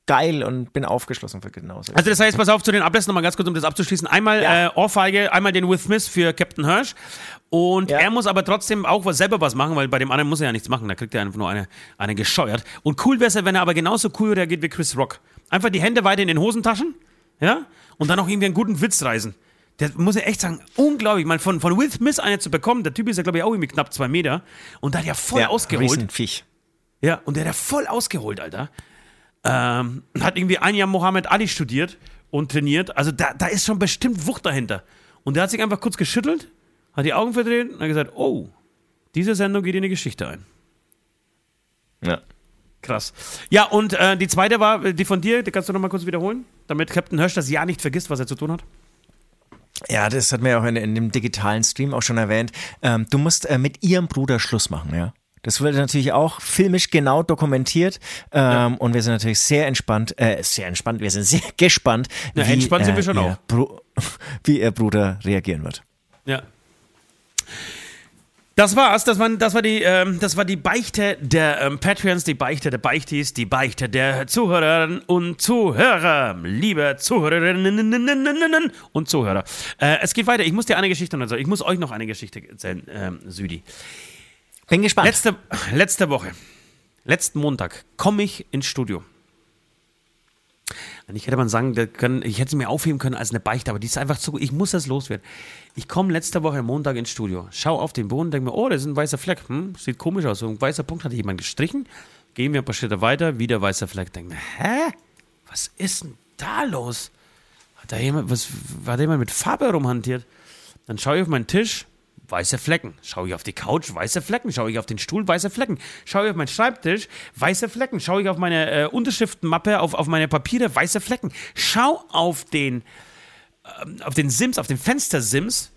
geil und bin aufgeschlossen für genauso. Also das heißt, pass auf, zu den Ablässen nochmal ganz kurz, um das abzuschließen. Einmal Ja. äh, Ohrfeige, einmal den With Miss für Captain Hirsch. Und Ja. er muss aber trotzdem auch was, selber was machen, weil bei dem anderen muss er ja nichts machen. Da kriegt er einfach nur eine, eine gescheuert. Und cool wäre es, wenn er aber genauso cool reagiert wie Chris Rock. Einfach die Hände weiter in den Hosentaschen, ja? Und dann auch irgendwie einen guten Witz reisen. Der muss ich echt sagen, unglaublich. Mal von, von Will Smith eine zu bekommen, der Typ ist ja, glaube ich, auch irgendwie knapp zwei Meter. Und da hat er voll ja, ausgeholt. Riesenviech. Ja, und der hat ja voll ausgeholt, Alter. Ähm, hat irgendwie ein Jahr Mohammed Ali studiert und trainiert. Also da, da ist schon bestimmt Wucht dahinter. Und der hat sich einfach kurz geschüttelt, hat die Augen verdreht und hat gesagt, oh, diese Sendung geht in die Geschichte ein. Ja. Krass. Ja, und äh, die zweite war, äh, die von dir, die kannst du nochmal kurz wiederholen, damit Captain Hirsch das ja nicht vergisst, was er zu tun hat. Ja, das hat mir auch in, in dem digitalen Stream auch schon erwähnt. Ähm, du musst äh, mit ihrem Bruder Schluss machen, ja. Das wurde natürlich auch filmisch genau dokumentiert ähm, und wir sind natürlich sehr entspannt, äh, sehr entspannt, wir sind sehr gespannt, Ja, entspannt sind wir schon auch. Wie ihr Bruder reagieren wird. Ja. Das war's. Das, waren, das, war die, ähm, das war die Beichte der ähm, Patreons, die Beichte der Beichtis, die Beichte der Zuhörerinnen und Zuhörer. Liebe Zuhörerinnen und Zuhörer. Äh, es geht weiter. Ich muss dir eine Geschichte erzählen. Ich muss euch noch eine Geschichte erzählen, ähm, Südi. Bin gespannt. Letzte, letzte Woche, letzten Montag, komme ich ins Studio. Und ich hätte man sagen da können, ich hätte sie mir aufheben können als eine Beichte, aber die ist einfach zu gut. Ich muss das loswerden. Ich komme letzte Woche Montag ins Studio, schau auf den Boden, denke mir, oh, das ist ein weißer Fleck. Hm, sieht komisch aus. So ein weißer Punkt hatte jemand gestrichen. Gehen wir ein paar Schritte weiter, wieder weißer Fleck. Denke mir, hä? Was ist denn da los? Hat da jemand, was, hat da jemand mit Farbe rumhantiert? Dann schaue ich auf meinen Tisch, weiße Flecken. Schaue ich auf die Couch, weiße Flecken. Schaue ich auf den Stuhl, weiße Flecken. Schaue ich auf meinen Schreibtisch, weiße Flecken. Schaue ich auf meine äh, Unterschriftenmappe, auf, auf meine Papiere, weiße Flecken. Schau auf den, ähm, auf den Sims, auf den Fenstersims,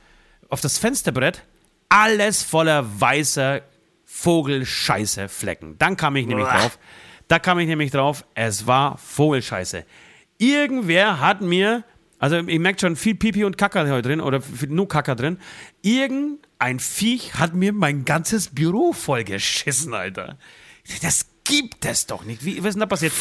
auf das Fensterbrett. Alles voller weißer Vogelscheiße Flecken. Dann kam ich nämlich drauf. Da kam ich nämlich drauf, es war Vogelscheiße. Irgendwer hat mir, also ihr merkt schon viel Pipi und Kacker heute drin oder nur Kacker drin. Irgendein Viech hat mir mein ganzes Büro vollgeschissen, Alter. Das gibt es doch nicht. Wie, was ist denn da passiert?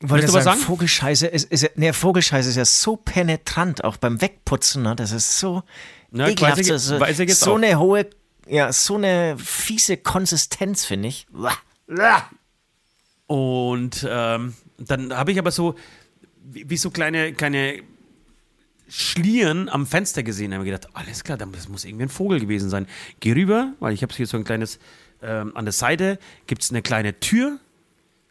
Wollte du was sagen, sagen? Vogelscheiße ist, ist ja- nee, Vogelscheiße ist ja so penetrant, auch beim Wegputzen, ne? Das ist so Ja, ekelhaft. Weiße- so, Weiße gibt's so auch. eine hohe, ja, so eine fiese Konsistenz, finde ich. Und ähm, dann habe ich aber so, wie, so kleine, kleine Schlieren am Fenster gesehen. Da habe ich gedacht, alles klar, das muss irgendwie ein Vogel gewesen sein. Geh rüber, weil ich habe hier so ein kleines, ähm, an der Seite gibt es eine kleine Tür.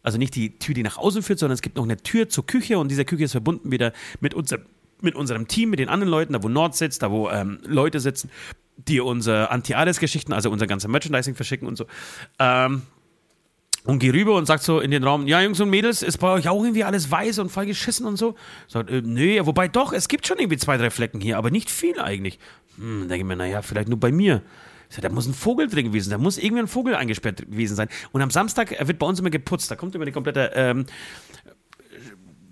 Also nicht die Tür, die nach außen führt, sondern es gibt noch eine Tür zur Küche und diese Küche ist verbunden wieder mit, unser, mit unserem Team, mit den anderen Leuten, da wo Nord sitzt, da wo ähm, Leute sitzen, die unsere Anti-Ades-Geschichten, also unser ganzes Merchandising verschicken und so. Ähm, und geh rüber und sagt so in den Raum, ja Jungs und Mädels, ist bei euch auch irgendwie alles weiß und voll geschissen und so? Sagt, äh, nee, wobei doch, es gibt schon irgendwie zwei, drei Flecken hier, aber nicht viel eigentlich. Hm, denke ich mir, naja, vielleicht nur bei mir. Sag, da muss ein Vogel drin gewesen sein, da muss irgendwie ein Vogel eingesperrt gewesen sein. Und am Samstag äh, wird bei uns immer geputzt, da kommt immer die komplette ähm,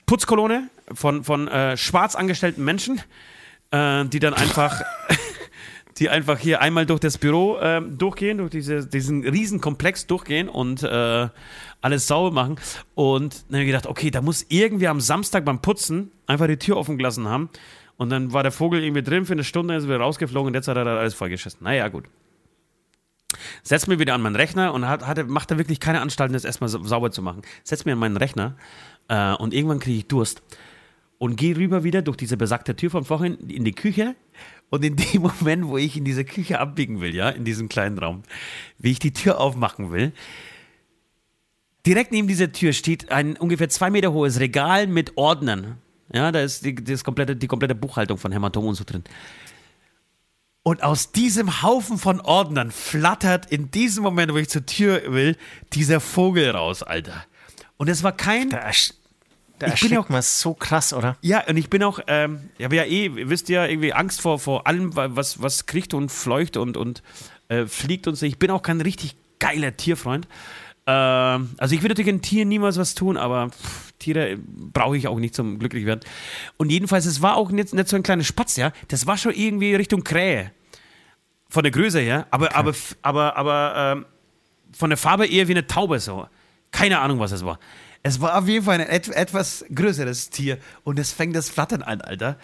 Putzkolonne von, von äh, schwarz angestellten Menschen, äh, die dann einfach, die einfach hier einmal durch das Büro ähm, durchgehen, durch diese, diesen Riesenkomplex durchgehen und äh, alles sauber machen. Und dann habe ich gedacht, okay, da muss irgendwie am Samstag beim Putzen einfach die Tür offen gelassen haben. Und dann war der Vogel irgendwie drin für eine Stunde, ist wieder rausgeflogen und jetzt hat er da alles vollgeschissen. Naja, gut. Setz mir wieder an meinen Rechner und hat, hatte, macht er wirklich keine Anstalten, das erstmal sa- sauber zu machen. Setz mir an meinen Rechner äh, und irgendwann kriege ich Durst. und gehe rüber wieder durch diese besagte Tür von vorhin in die Küche. Und in dem Moment, wo ich in diese Küche abbiegen will, ja, in diesem kleinen Raum, wie ich die Tür aufmachen will, direkt neben dieser Tür steht ein ungefähr zwei Meter hohes Regal mit Ordnern. Ja, da ist die, das komplette, die komplette Buchhaltung von Hämatom und so drin. Und aus diesem Haufen von Ordnern flattert in diesem Moment, wo ich zur Tür will, dieser Vogel raus, Alter. Und es war kein. Da, ersch da Ich bin erschreckt auch- man so krass, oder? Ja, und ich bin auch, ähm, ich habe ja eh, ihr wisst ja, irgendwie Angst vor, vor allem, wa- was, was kriecht und fleucht und, und äh, fliegt und so. Ich bin auch kein richtig geiler Tierfreund. Ähm, also ich würde natürlich ein Tier niemals was tun, aber pff, Tiere brauche ich auch nicht zum glücklich werden. Und jedenfalls, es war auch nicht, nicht so ein kleiner Spatz, ja. Das war schon irgendwie Richtung Krähe. Von der Größe her, aber, aber, f- aber, aber ähm, von der Farbe eher wie eine Taube so. Keine Ahnung, was es war. Es war auf jeden Fall ein et etwas größeres Tier und es fängt das Flattern an, Alter.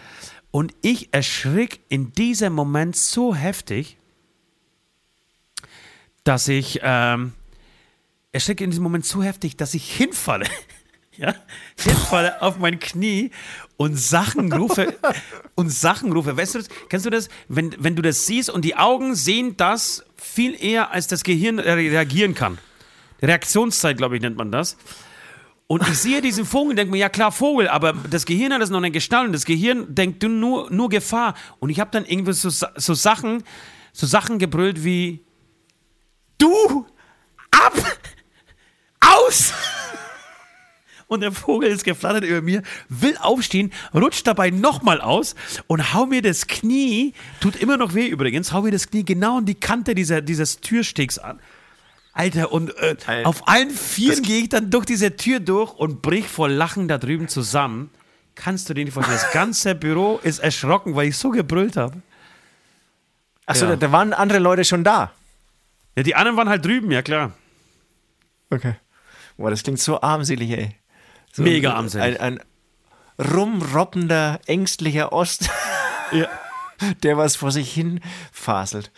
Und ich erschrick in diesem Moment so heftig, dass ich ähm, erschrecke in diesem Moment so heftig, dass ich hinfalle. Ja, hinfalle auf mein Knie und Sachen rufe und Sachen rufe. Weißt du das? Kennst du das? Wenn, wenn du das siehst und die Augen sehen das viel eher, als das Gehirn re- reagieren kann. Reaktionszeit, glaube ich, nennt man das. Und ich sehe diesen Vogel und denke mir, ja klar, Vogel, aber das Gehirn hat es noch nicht und das Gehirn denkt nur, nur Gefahr. Und ich habe dann irgendwie so, so Sachen, so Sachen gebrüllt wie Du ab! Aus! Und der Vogel ist geflattert über mir, will aufstehen, rutscht dabei nochmal aus und hau mir das Knie, tut immer noch weh übrigens, hau mir das Knie genau an die Kante dieser, dieses Türstegs an. Alter, und äh, Alter. auf allen Vieren gehe ich dann durch diese Tür durch und brich vor Lachen da drüben zusammen. Kannst du dir nicht vorstellen? Das ganze Büro ist erschrocken, weil ich so gebrüllt habe. Achso, Ja. da, da waren andere Leute schon da. Ja, die anderen waren halt drüben, ja klar. Okay. Boah, das klingt so armselig, ey. So Mega armselig. Ein, ein rumroppender, ängstlicher Ost, Ja. der was vor sich hin faselt.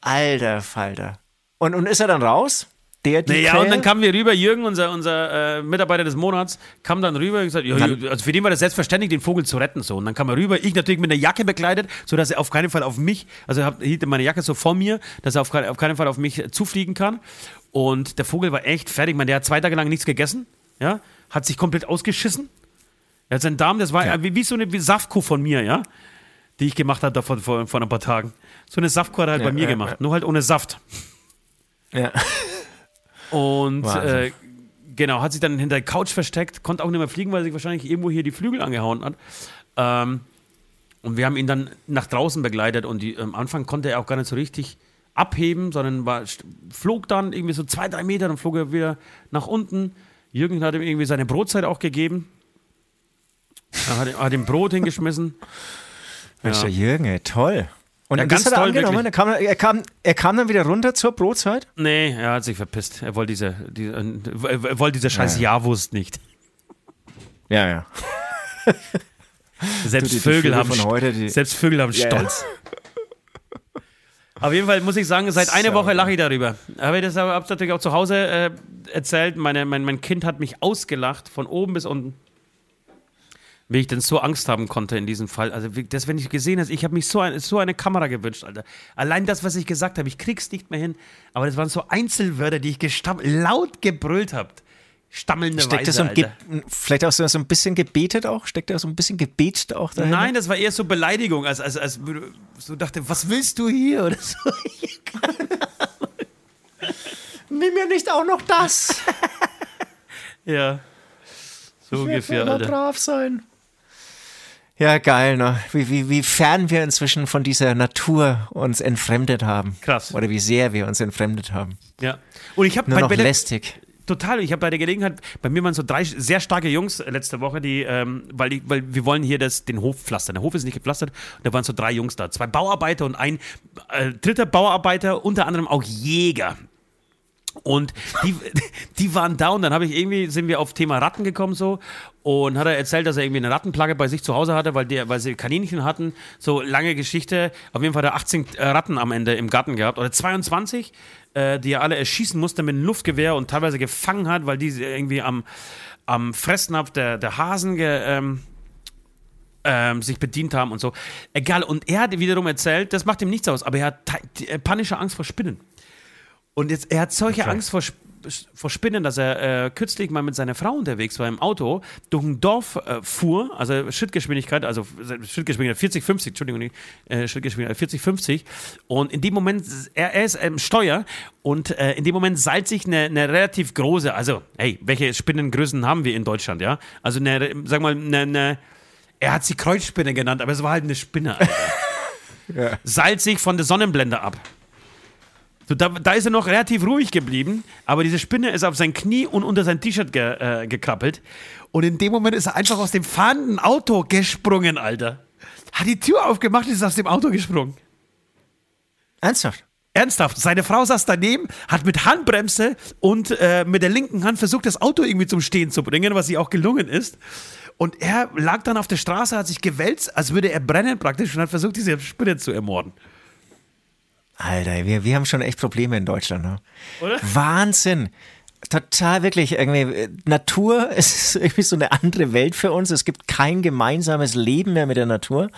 Alter Falter. Und, und ist er dann raus? Der, die Naja, und dann kamen wir rüber, Jürgen, unser, unser äh, Mitarbeiter des Monats, kam dann rüber und gesagt, ja, also für den war das selbstverständlich, den Vogel zu retten. So. Und dann kam er rüber, ich natürlich mit einer Jacke bekleidet, sodass er auf keinen Fall auf mich, also er hab- hielt meine Jacke so vor mir, dass er auf, auf keinen Fall auf mich zufliegen kann. Und der Vogel war echt fertig. Meine, der hat zwei Tage lang nichts gegessen, ja, hat sich komplett ausgeschissen. Er hat seinen Darm, das war wie, wie so eine wie Saftkuh von mir, ja, die ich gemacht habe da vor, vor, ein paar Tagen. So eine Saftkuh hat er halt Ja, bei mir ja, gemacht, ja. nur halt ohne Saft. Ja. Und äh, genau, hat sich dann hinter der Couch versteckt, konnte auch nicht mehr fliegen, weil er sich wahrscheinlich irgendwo hier die Flügel angehauen hat. Ähm, und wir haben ihn dann nach draußen begleitet und die, am Anfang konnte er auch gar nicht so richtig abheben, sondern war, flog dann irgendwie so zwei, drei Meter, dann flog er wieder nach unten. Jürgen hat ihm irgendwie seine Brotzeit auch gegeben. Er hat, hat ihm Brot hingeschmissen. Mensch, Ja. der Jürgen, ey, toll. Und Ja, das ganz hat er angenommen. Er kam, er, kam, er kam dann wieder runter zur Brotzeit. Nee, er hat sich verpisst. Er wollte diese, diese, äh, er wollte diese scheiß Ja. Jawurst nicht. Ja, ja. Selbst die- die Vögel, Vögel haben von heute, die- selbst Vögel haben ja. Stolz. Auf jeden Fall muss ich sagen, seit einer So. Woche lache ich darüber. Habe ich das aber hab's natürlich auch zu Hause äh, erzählt. Meine, mein, mein Kind hat mich ausgelacht, von oben bis unten. Wie ich denn so Angst haben konnte in diesem Fall. Also, das, wenn ich gesehen habe, ich habe mich so, ein, so eine Kamera gewünscht, Alter. Allein das, was ich gesagt habe, ich krieg's nicht mehr hin. Aber das waren so Einzelwörter, die ich laut gebrüllt habe. Stammelnde Steckt Weise, so vielleicht auch so, so ein bisschen gebetet auch? Steckt da so ein bisschen gebetet auch dahinter? Nein, das war eher so Beleidigung, als, als, als so dachte, was willst du hier? Oder so. Nimm mir nicht auch noch das. Ja. So ungefähr, Immer Alter. brav sein. Ja, geil, ne? Wie, wie, wie fern wir inzwischen von dieser Natur uns entfremdet haben. Krass. Oder wie sehr wir uns entfremdet haben. Ja. Und ich habe Nur bei, noch bei der, lästig. total, ich habe bei der Gelegenheit, bei mir waren so drei sehr starke Jungs äh, letzte Woche, die, ähm, weil, die, weil wir wollen hier das, den Hof pflastern. Der Hof ist nicht gepflastert und da waren so drei Jungs da. Zwei Bauarbeiter und ein äh, dritter Bauarbeiter, unter anderem auch Jäger. Und die, die waren und dann habe ich irgendwie, sind wir auf Thema Ratten gekommen so und hat er erzählt, dass er irgendwie eine Rattenplage bei sich zu Hause hatte, weil, der, weil sie Kaninchen hatten. So lange Geschichte. Auf jeden Fall hat er 18 äh, Ratten am Ende im Garten gehabt oder 22, äh, die er alle erschießen musste mit einem Luftgewehr und teilweise gefangen hat, weil die irgendwie am, am Fressnapf der, der Hasen ge, ähm, ähm, sich bedient haben und so. Egal, und er hat wiederum erzählt, das macht ihm nichts aus, aber er hat äh, panische Angst vor Spinnen. Und jetzt, er hat solche Okay. Angst vor, vor Spinnen, dass er äh, kürzlich mal mit seiner Frau unterwegs war im Auto, durch ein Dorf äh, fuhr, also Schrittgeschwindigkeit, also Schrittgeschwindigkeit 40, 50, Entschuldigung, nicht, äh, Schrittgeschwindigkeit 40, 50. Und in dem Moment, er, er ist im Steuer und äh, in dem Moment seilt sich eine, eine relativ große, also, hey, welche Spinnengrößen haben wir in Deutschland, ja? Also eine, sag mal, eine, eine er hat sie Kreuzspinne genannt, aber es war halt eine Spinne, Alter. Seilt sich von der Sonnenblende ab. So, da, da ist er noch relativ ruhig geblieben, aber diese Spinne ist auf sein Knie und unter sein T-Shirt ge, äh, gekrabbelt. Und in dem Moment ist er einfach aus dem fahrenden Auto gesprungen, Alter. Hat die Tür aufgemacht und ist aus dem Auto gesprungen. Ernsthaft? Ernsthaft, seine Frau saß daneben, hat mit Handbremse und äh, mit der linken Hand versucht, das Auto irgendwie zum Stehen zu bringen, was ihr auch gelungen ist. Und er lag dann auf der Straße, hat sich gewälzt, als würde er brennen praktisch und hat versucht, diese Spinne zu ermorden. Alter, wir, wir haben schon echt Probleme in Deutschland. Ne? Oder? Wahnsinn. Total wirklich irgendwie Natur ist irgendwie so eine andere Welt für uns. Es gibt kein gemeinsames Leben mehr mit der Natur.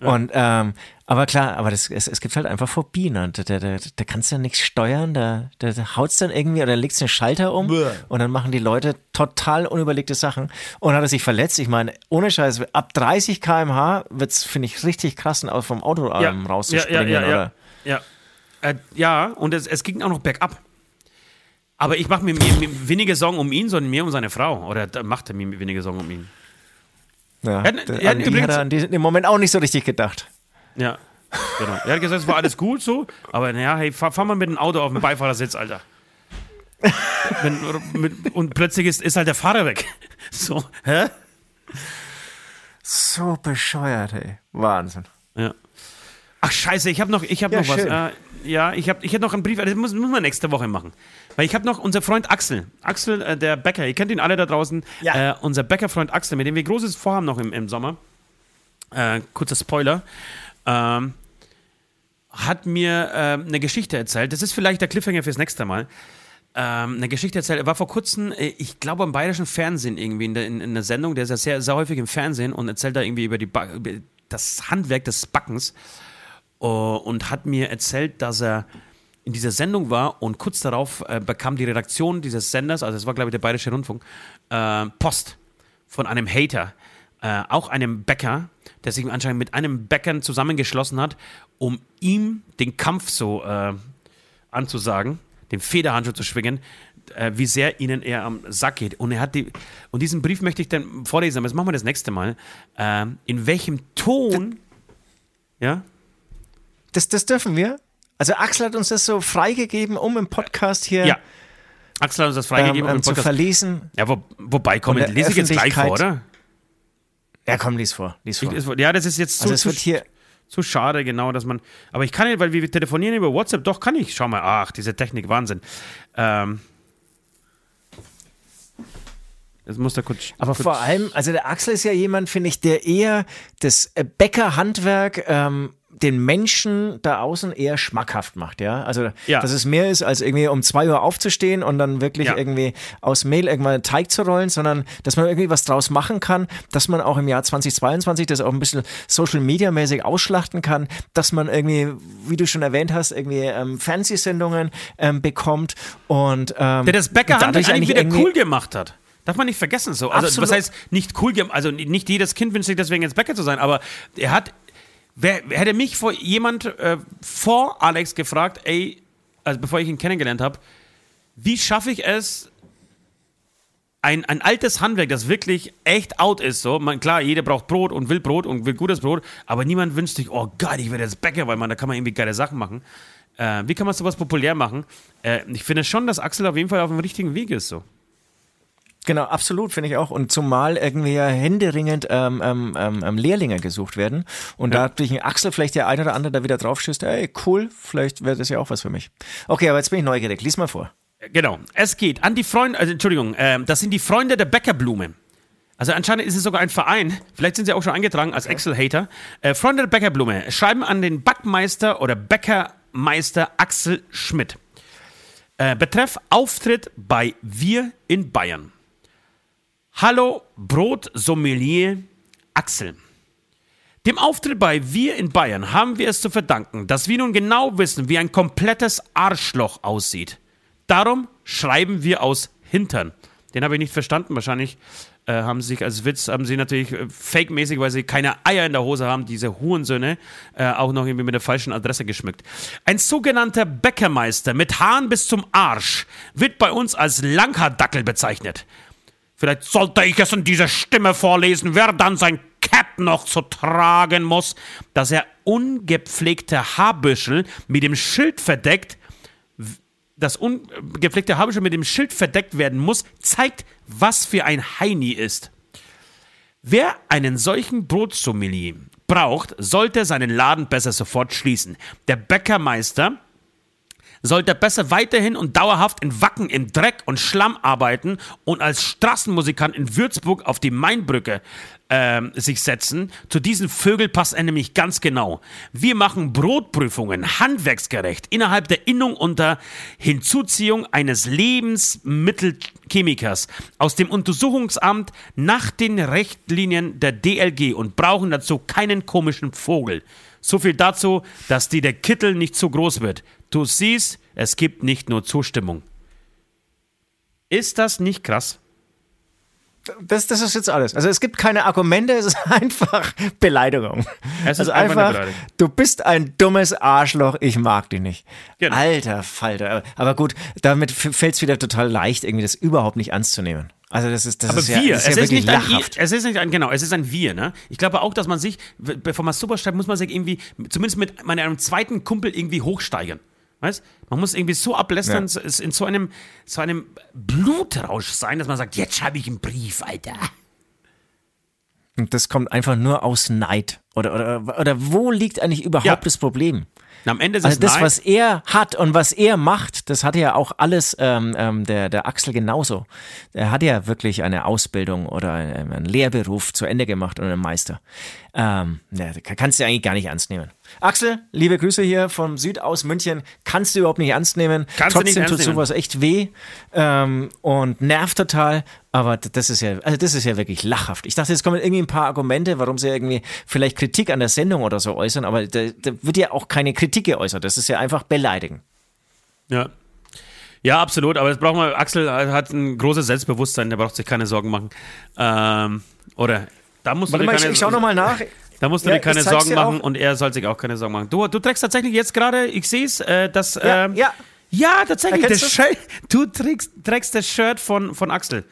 Und ähm, aber klar, aber das, es, es gibt halt einfach Phobien und da, da, da, da kannst du ja nichts steuern, da, da, da haut's dann irgendwie oder legst den Schalter um Bäh. und dann machen die Leute total unüberlegte Sachen. Und hat er sich verletzt? Ich meine, ohne Scheiß, ab 30 km/h wird's, finde ich, richtig krass, vom Auto ähm, rauszuspringen. ja, ja, ja, oder? ja. Äh, ja, und es, es ging auch noch bergab. Aber ich mache mir, mir, mir weniger Sorgen um ihn, sondern mir um seine Frau. Oder macht er mir weniger Sorgen um ihn. Ja, an er hat die hat er an die, im Moment auch nicht so richtig gedacht. Ja, genau. Er hat gesagt, es war alles gut so, aber naja, hey, fahr, fahr mal mit dem Auto auf dem Beifahrersitz, Alter. Wenn, mit, und plötzlich ist, ist halt der Fahrer weg. So, hä? So bescheuert, ey. Wahnsinn. Ja. Ach scheiße, ich habe noch, ich habe Ja, noch was. Äh, ja, ich habe, ich hätte noch einen Brief. Das muss, muss man nächste Woche machen, weil ich habe noch unser Freund Axel, Axel, äh, der Bäcker. Ihr kennt ihn alle da draußen. Ja. Äh, unser Bäckerfreund Axel, mit dem wir großes vorhaben noch im, im Sommer. Äh, kurzer Spoiler. Ähm, hat mir ähm, eine Geschichte erzählt. Das ist vielleicht der Cliffhanger fürs nächste Mal. Ähm, eine Geschichte erzählt. Er war vor kurzem, äh, ich glaube, am bayerischen Fernsehen irgendwie in, der, in, in einer Sendung. Der ist ja sehr, sehr häufig im Fernsehen und erzählt da irgendwie über, die ba über das Handwerk des Backens. Uh, und hat mir erzählt, dass er in dieser Sendung war und kurz darauf äh, bekam die Redaktion dieses Senders, also es war glaube ich der Bayerische Rundfunk, äh, Post von einem Hater, äh, auch einem Bäcker, der sich anscheinend mit einem Bäckern zusammengeschlossen hat, um ihm den Kampf so äh, anzusagen, den Federhandschuh zu schwingen, äh, wie sehr ihnen er am Sack geht. Und er hat die, und diesen Brief möchte ich dann vorlesen, aber das machen wir das nächste Mal. In welchem Ton, ja? Das, das dürfen wir. Also Axel hat uns das so freigegeben, um im Podcast hier Ja. Axel hat uns das ähm, freigegeben. ähm, im zu Podcast. verlesen. ja, wo, wobei, komm, lese ich jetzt gleich vor, oder? Ja, komm, lies vor. Lies vor. Ich, ja, das ist jetzt zu, also es zu, wird hier, zu schade, genau, dass man. Aber ich kann nicht, weil wir telefonieren über WhatsApp, doch kann ich. Schau mal, ach, diese Technik, Wahnsinn. Ähm. Das muss da kurz. aber kurz, vor allem, also der Axel ist ja jemand, finde ich, der eher das Bäckerhandwerk ähm, den Menschen da außen eher schmackhaft macht, ja. Also, Ja. dass es mehr ist, als irgendwie um zwei Uhr aufzustehen und dann wirklich Ja. irgendwie aus Mehl irgendwann einen Teig zu rollen, sondern dass man irgendwie was draus machen kann, dass man auch im Jahr 2022 das auch ein bisschen Social Media mäßig ausschlachten kann, dass man irgendwie, wie du schon erwähnt hast, irgendwie ähm, Fernsehsendungen ähm, bekommt und ähm, der das Bäckerhandwerk dadurch eigentlich wieder irgendwie- cool gemacht hat. Darf man nicht vergessen so. Also, Absolut. was heißt nicht cool gemacht? Also, nicht jedes Kind wünscht sich deswegen jetzt Bäcker zu sein, aber er hat. Wer, hätte mich vor jemand äh, vor Alex gefragt, ey, also bevor ich ihn kennengelernt habe, wie schaffe ich es, ein, ein altes Handwerk, das wirklich echt out ist, so, man, klar, jeder braucht Brot und will Brot und will gutes Brot, aber niemand wünscht sich, oh Gott, ich werde jetzt Bäcker, weil man, da kann man irgendwie geile Sachen machen. Äh, wie kann man sowas populär machen? Äh, ich finde schon, dass Axel auf jeden Fall auf dem richtigen Weg ist, so. Genau, absolut, finde ich auch. Und zumal irgendwie ja händeringend ähm, ähm, ähm, ähm, Lehrlinge gesucht werden. Und da durch ein Axel vielleicht der eine oder andere da wieder drauf stößt, ey, cool, vielleicht wäre das ja auch was für mich. Okay, aber jetzt bin ich neugierig. Lies mal vor. Genau. Es geht an die Freunde, also Entschuldigung, ähm, das sind die Freunde der Bäckerblume. Also anscheinend ist es sogar ein Verein. Vielleicht sind sie auch schon eingetragen als Excel-Hater. Äh, Freunde der Bäckerblume schreiben an den Backmeister oder Bäckermeister Axel Schmidt. Äh, betreff Auftritt bei Wir in Bayern. Hallo Brotsommelier Axel. Dem Auftritt bei Wir in Bayern haben wir es zu verdanken, dass wir nun genau wissen, wie ein komplettes Arschloch aussieht. Darum schreiben wir aus Hintern. Den habe ich nicht verstanden. Wahrscheinlich äh, haben sie sich als Witz, haben sie natürlich äh, fake-mäßig, weil sie keine Eier in der Hose haben, diese Hurensöhne, äh, auch noch irgendwie mit der falschen Adresse geschmückt. Ein sogenannter Bäckermeister mit Haaren bis zum Arsch wird bei uns als Langhaardackel bezeichnet. Vielleicht sollte ich es in dieser Stimme vorlesen, wer dann sein Cap noch zu tragen muss, dass er ungepflegte Haarbüschel mit dem Schild verdeckt, das ungepflegte Haarbüschel mit dem Schild verdeckt werden muss, zeigt, was für ein Heini ist. Wer einen solchen Brotsommelier braucht, sollte seinen Laden besser sofort schließen. Der Bäckermeister sollte besser weiterhin und dauerhaft in Wacken im Dreck und Schlamm arbeiten und als Straßenmusikant in Würzburg auf die Mainbrücke äh, sich setzen. Zu diesen Vögeln passt er nämlich ganz genau. Wir machen Brotprüfungen handwerksgerecht innerhalb der Innung unter Hinzuziehung eines Lebensmittelchemikers aus dem Untersuchungsamt nach den Richtlinien der DLG und brauchen dazu keinen komischen Vogel. So viel dazu, dass dir der Kittel nicht zu groß wird. Du siehst, es gibt nicht nur Zustimmung. Ist das nicht krass? Das, das ist jetzt alles. Also es gibt keine Argumente, es ist einfach Beleidigung. Es ist also einfach, einfach du bist ein dummes Arschloch, ich mag dich nicht. Genau. Alter Falter. Aber gut, damit fällt es wieder total leicht, irgendwie das überhaupt nicht ernst zu nehmen. Also das ist das Aber ist wir, ja, das ist es, ja ist nicht ein, es ist nicht ein, genau, es ist ein Wir, ne? Ich glaube auch, dass man sich, bevor man sowas schreibt, muss man sich irgendwie, zumindest mit meinem zweiten Kumpel irgendwie hochsteigern. Weißt? Man muss irgendwie so ablästern, ja. in so einem, so einem Blutrausch sein, dass man sagt, jetzt schreibe ich einen Brief, Alter. Und das kommt einfach nur aus Neid. Oder, oder, oder wo liegt eigentlich überhaupt ja. das Problem? Am Ende ist also das, Neid. was er hat und was er macht, das hat ja auch alles ähm, ähm, der, der Axel genauso. Er hat ja wirklich eine Ausbildung oder einen Lehrberuf zu Ende gemacht und einen Meister. Ähm, ja, kannst du eigentlich gar nicht ernst nehmen. Axel, liebe Grüße hier vom Süd aus München. Kannst du überhaupt nicht ernst nehmen. Kannst Trotzdem du nicht tut sowas echt weh ähm, und nervt total. Aber das ist ja, also das ist ja wirklich lachhaft. Ich dachte, jetzt kommen irgendwie ein paar Argumente, warum sie irgendwie vielleicht Kritik an der Sendung oder so äußern, aber da, da wird ja auch keine Kritik geäußert. Das ist ja einfach beleidigen. Ja. Ja, absolut. Aber das braucht man. Axel hat ein großes Selbstbewusstsein, der braucht sich keine Sorgen machen. Ähm, oder da musst Warte du mal, ich, ich schau nochmal nach. Da musst du ja, dir keine Sorgen machen und er soll sich auch keine Sorgen machen. Du, du trägst tatsächlich jetzt gerade, ich sehe es, äh, das. Ja, ähm, ja. ja tatsächlich. Das Shirt, du trägst, trägst das Shirt von, von Axel.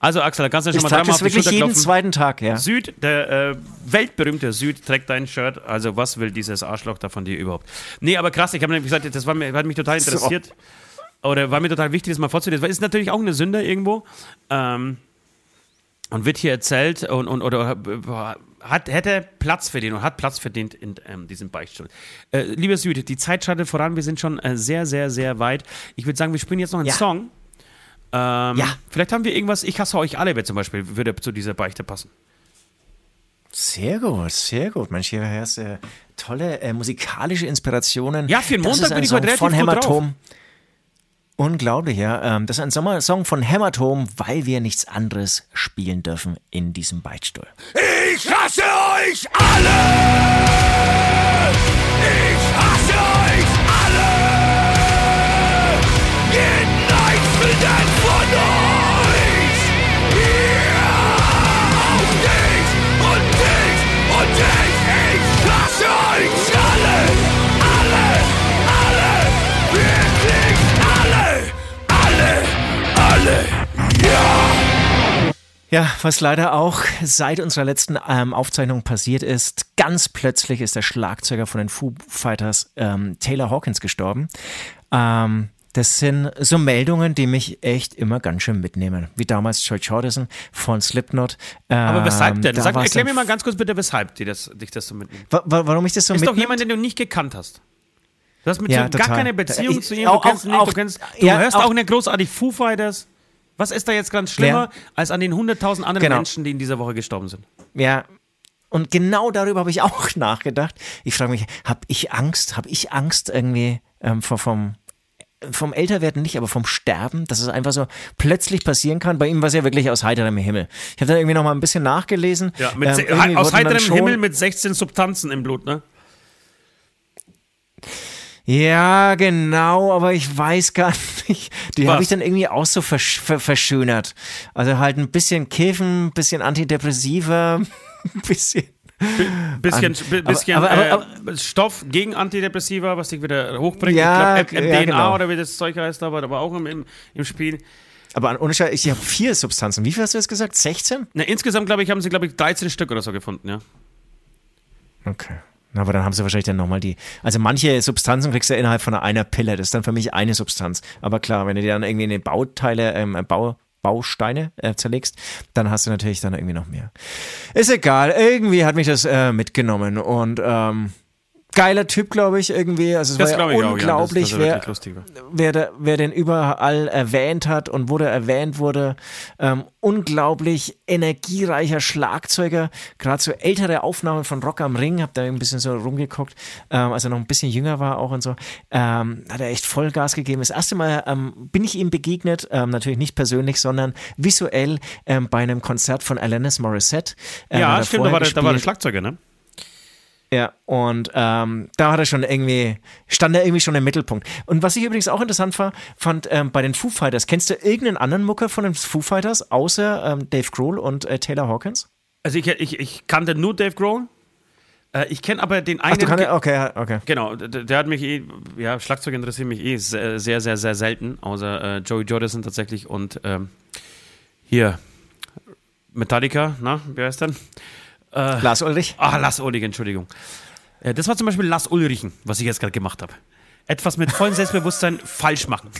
Also Axel, da kannst du schon ich mal dreimal auf wirklich jeden klopfen. zweiten Tag, ja. Süd, der äh, weltberühmte Süd trägt dein Shirt. Also was will dieses Arschloch da von dir überhaupt? Nee, aber krass, ich habe nämlich gesagt, das war mir, hat mich total interessiert. So. Oder war mir total wichtig, das mal vorzulesen. Weil es ist natürlich auch eine Sünde irgendwo. Ähm, und wird hier erzählt und, und oder hat, hätte Platz verdient und hat Platz verdient in ähm, diesem Beichtstuhl. Äh, lieber Süd, die Zeit schreitet voran, wir sind schon äh, sehr, sehr, sehr weit. Ich würde sagen, wir spielen jetzt noch einen ja. Song. Ähm, ja. Vielleicht haben wir irgendwas, ich hasse euch alle, wer zum Beispiel würde zu dieser Beichte passen. Sehr gut, sehr gut. Mensch, hier hast du tolle äh, musikalische Inspirationen. Ja, für den Montag bin ich heute relativ von Hämatom. Drauf. Unglaublich, ja. Ähm, das ist ein Sommersong von Hämatom, weil wir nichts anderes spielen dürfen in diesem Beichtstuhl. Ich hasse euch alle! Ich hasse euch alle! Jeden einzelnen Alle! Ja! Ja, was leider auch seit unserer letzten ähm, Aufzeichnung passiert ist, ganz plötzlich ist der Schlagzeuger von den Foo Fighters ähm, Taylor Hawkins gestorben. Ähm, das sind so Meldungen, die mich echt immer ganz schön mitnehmen. Wie damals George Jordison von Slipknot. Aber weshalb denn? Sag, erklär mir mal ganz kurz bitte, weshalb die das, dich das so mitnimmt. Wa warum ich das so Ist mitnimmt? doch jemand, den du nicht gekannt hast. Du hast mit Ja, ihm total. gar keine Beziehung Ich- zu ihm. auch- Du kennst ihn nicht, auch- du kennst. Du ja, hörst auch- auch nicht großartig Foo Fighters. Was ist da jetzt ganz schlimmer Ja. als an den 100.000 anderen Genau. Menschen, die in dieser Woche gestorben sind? Ja. Und genau darüber habe ich auch nachgedacht. Ich frage mich, habe ich Angst? Habe ich Angst irgendwie ähm, vor vom vom Älterwerden nicht, aber vom Sterben, dass es einfach so plötzlich passieren kann. Bei ihm war es ja wirklich aus heiterem Himmel. Ich habe da irgendwie noch mal ein bisschen nachgelesen. Ja, mit ähm, aus heiterem Himmel mit 16 Substanzen im Blut, ne? Ja, genau, aber ich weiß gar nicht. Die habe ich dann irgendwie auch so versch verschönert. Also halt ein bisschen Kiffen, ein bisschen Antidepressiva, ein bisschen. bisschen, An, bisschen aber, aber, aber, äh, Stoff gegen Antidepressiva, was dich wieder hochbringt. Ja, ich glaube, MDNA ja, genau. oder wie das Zeug heißt, aber, aber auch im, im, im Spiel. Aber ohne Scheiß, ich habe vier Substanzen. Wie viel hast du jetzt gesagt? 16? Na, insgesamt, glaube ich, haben sie, glaube ich, 13 Stück oder so gefunden, ja. Okay. Aber dann haben sie wahrscheinlich dann nochmal die. Also manche Substanzen kriegst du innerhalb von einer Pille. Das ist dann für mich eine Substanz. Aber klar, wenn du dir dann irgendwie eine Bauteile, ähm, Bau, Bausteine äh, zerlegst, dann hast du natürlich dann irgendwie noch mehr. Ist egal. Irgendwie hat mich das äh, mitgenommen und ähm, geiler Typ, glaube ich, irgendwie. Also es das war ja unglaublich, auch, ja, das, das wer, wer, der, wer den überall erwähnt hat und wo der erwähnt wurde. Ähm, unglaublich energiereicher Schlagzeuger. Gerade so ältere Aufnahmen von Rock am Ring, hab da ein bisschen so rumgeguckt, ähm, als er noch ein bisschen jünger war auch und so. Ähm, hat er echt Vollgas gegeben. Das erste Mal ähm, bin ich ihm begegnet, ähm, natürlich nicht persönlich, sondern visuell ähm, bei einem Konzert von Alanis Morissette. Ähm, ja, stimmt, da war, der, da war der Schlagzeuger, ne? Ja, und ähm, da hat er schon irgendwie, stand er irgendwie schon im Mittelpunkt. Und was ich übrigens auch interessant war, fand ähm, bei den Foo Fighters, kennst du irgendeinen anderen Mucker von den Foo Fighters, außer ähm, Dave Grohl und äh, Taylor Hawkins? Also ich, ich, ich kannte nur Dave Grohl. Äh, ich kenne aber den einen. Ach, du kannst, okay, okay. Genau, der, der, hat mich eh, ja, Schlagzeug interessiert mich eh sehr, sehr, sehr, sehr selten, außer äh, Joey Jordison tatsächlich und ähm, hier Metallica, na, wer ist denn? Äh, Lars Ulrich? Ah, Lars Ulrich, Entschuldigung. Äh, das war zum Beispiel Lars Ulrichen, was ich jetzt gerade gemacht habe. Etwas mit vollem Selbstbewusstsein falsch machen.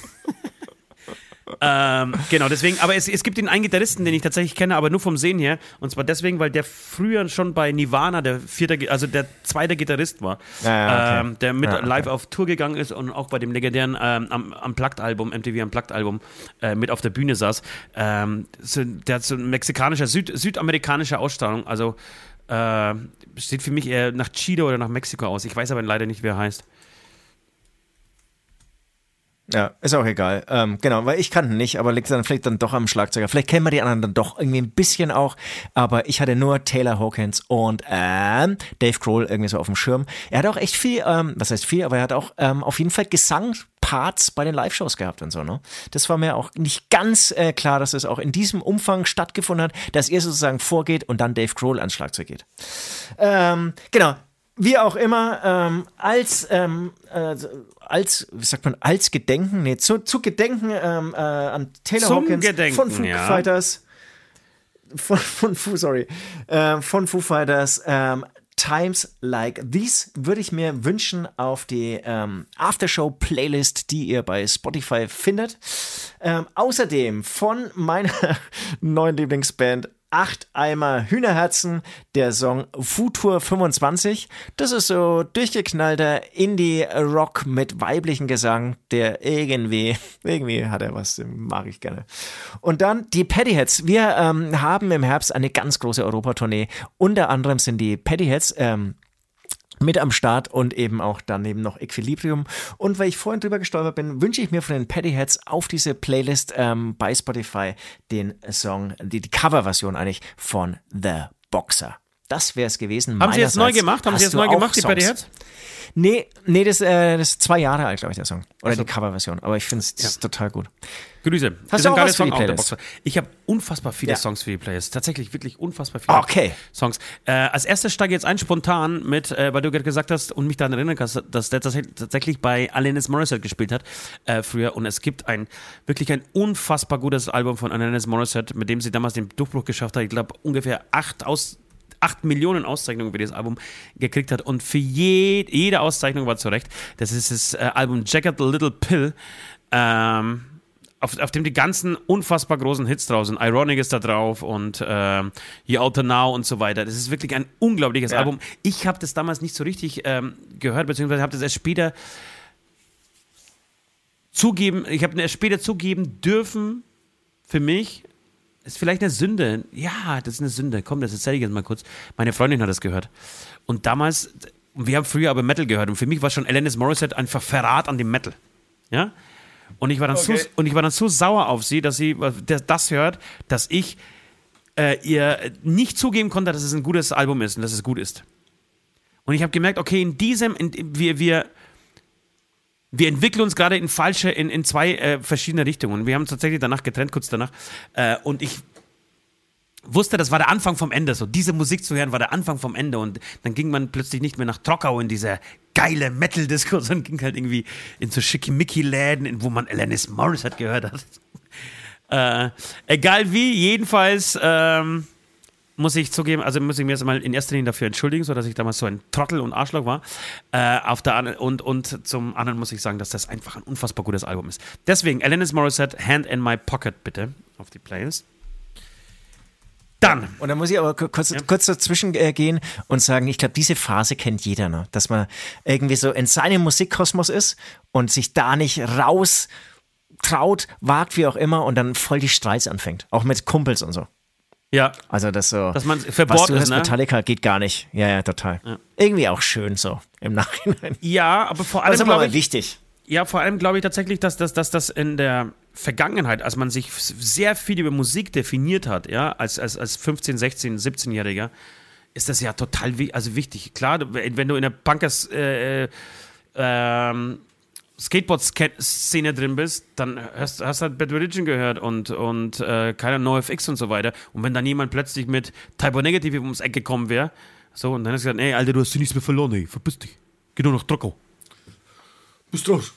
Ähm, genau, deswegen, aber es, es gibt den einen Gitarristen, den ich tatsächlich kenne, aber nur vom Sehen her. Und zwar deswegen, weil der früher schon bei Nirvana der vierte, also der zweite Gitarrist war. Ja, okay. ähm, der mit ja, okay. live auf Tour gegangen ist und auch bei dem legendären ähm, am, am Plugged-Album, MTV am Plugged-Album, äh, mit auf der Bühne saß. Ähm, so, der hat so ein mexikanischer, Süd, südamerikanischer Ausstrahlung, also äh, sieht für mich eher nach Chile oder nach Mexiko aus. Ich weiß aber leider nicht, wer er heißt. Ja, ist auch egal. Ähm, genau, weil ich kannte nicht, aber liegt dann vielleicht dann doch am Schlagzeuger. Vielleicht kennen wir die anderen dann doch irgendwie ein bisschen auch, aber ich hatte nur Taylor Hawkins und ähm, Dave Grohl irgendwie so auf dem Schirm. Er hat auch echt viel, ähm, was heißt viel, aber er hat auch ähm, auf jeden Fall Gesangparts bei den Live-Shows gehabt und so, ne? Das war mir auch nicht ganz äh, klar, dass es auch in diesem Umfang stattgefunden hat, dass er sozusagen vorgeht und dann Dave Grohl ans Schlagzeug geht. Ähm, genau, wie auch immer, ähm, als, ähm, äh, als, wie sagt man, als Gedenken, nee, zu, zu Gedenken ähm, äh, an Taylor Zum Hawkins Gedenken, von Foo ja. Fighters, von, von Foo, sorry, äh, von Foo Fighters, ähm, Times Like These würde ich mir wünschen auf die ähm, Aftershow-Playlist, die ihr bei Spotify findet. Ähm, außerdem von meiner neuen Lieblingsband acht Eimer Hühnerherzen, der Song Futur 25. Das ist so durchgeknallter Indie-Rock mit weiblichen Gesang, der irgendwie, irgendwie hat er was, mag ich gerne. Und dann die Paddyheads. Wir ähm, haben im Herbst eine ganz große Europatournee. Unter anderem sind die Paddyheads ähm, mit am Start und eben auch daneben noch Equilibrium. Und weil ich vorhin drüber gestolpert bin, wünsche ich mir von den Paddyheads auf diese Playlist ähm, bei Spotify den Song, die, die Coverversion eigentlich von The Boxer. Das wäre es gewesen. Haben Sie jetzt neu gemacht? Haben Sie jetzt neu gemacht, die Paddyheads? Nee, nee, das, äh, das ist zwei Jahre alt, glaube ich, der Song. Oder also. die Coverversion. Aber ich finde es ja. total gut. Grüße. Hast du auch was für die Playlist? Ich habe unfassbar viele ja. Songs für die Playlist. Tatsächlich wirklich unfassbar viele okay. Songs. Äh, als erstes steige ich jetzt ein spontan mit, äh, weil du gerade gesagt hast und mich daran erinnern kannst, dass der tatsächlich bei Alanis Morissette gespielt hat äh, früher. Und es gibt ein wirklich ein unfassbar gutes Album von Alanis Morissette, mit dem sie damals den Durchbruch geschafft hat. Ich glaube ungefähr acht aus 8 Millionen Auszeichnungen für dieses Album gekriegt hat und für je, jede Auszeichnung war zurecht. Das ist das äh, Album Jacket the Little Pill. Ähm, auf, auf, dem die ganzen unfassbar großen Hits drauf sind. Ironic ist da drauf und ähm, You Outer Now und so weiter. Das ist wirklich ein unglaubliches ja. Album. Ich habe das damals nicht so richtig ähm, gehört, beziehungsweise habe das erst später zugeben, ich habe erst später zugeben dürfen für mich, ist vielleicht eine Sünde. Ja, das ist eine Sünde. Komm, das erzähle ich jetzt mal kurz. Meine Freundin hat das gehört. Und damals, wir haben früher aber Metal gehört und für mich war schon Alanis Morissette einfach Verrat an dem Metal. Ja? Und ich war dann, Okay. so, und ich war dann so sauer auf sie, dass sie das, das hört, dass ich äh, ihr nicht zugeben konnte, dass es ein gutes Album ist und dass es gut ist. Und ich habe gemerkt, okay, in diesem, in, wir, wir, wir entwickeln uns gerade in falsche, in, in zwei äh, verschiedene Richtungen. Wir haben tatsächlich danach getrennt, kurz danach. Äh, und ich wusste, das war der Anfang vom Ende. So, diese Musik zu hören war der Anfang vom Ende. Und dann ging man plötzlich nicht mehr nach Trockau in diese geile Metal-Disco, sondern ging halt irgendwie in so Schickimicki-Läden, wo man Alanis Morissette gehört hat. Äh, egal wie, jedenfalls ähm, muss ich zugeben, also muss ich mir jetzt mal in erster Linie dafür entschuldigen, so dass ich damals so ein Trottel und Arschloch war. Äh, auf der und, und zum anderen muss ich sagen, dass das einfach ein unfassbar gutes Album ist. Deswegen, Alanis Morissette, Hand in My Pocket, bitte, auf die Playlist. Dann, Und dann muss ich aber ku- kurz, kurz dazwischen äh, gehen und sagen, ich glaube, diese Phase kennt jeder noch, dass man irgendwie so in seinem Musikkosmos ist und sich da nicht raus traut, wagt, wie auch immer, und dann voll die Streits anfängt. Auch mit Kumpels und so. Ja, Also das so. Dass man was verbohrt du ist, ne? Metallica geht gar nicht. Ja, ja, total. Irgendwie auch schön so im Nachhinein. ja, aber vor allem Das ist aber ich, wichtig. Ja, vor allem glaube ich tatsächlich, dass das dass, dass in der Vergangenheit, als man sich sehr viel über Musik definiert hat, ja, als, als, als 15, 16, 17-Jähriger, ist das ja total also wichtig. Klar, wenn du in der Punkers äh, äh, ähm, Skateboard-Szene drin bist, dann hast du halt Bad Religion gehört und, und äh, keiner NoFX und so weiter. Und wenn dann jemand plötzlich mit Typo Negative ums Eck gekommen wäre, so, und dann hast du gesagt, ey, Alter, du hast dir nichts mehr verloren, ey, verpiss dich. Geh nur nach Trockau. Bist raus.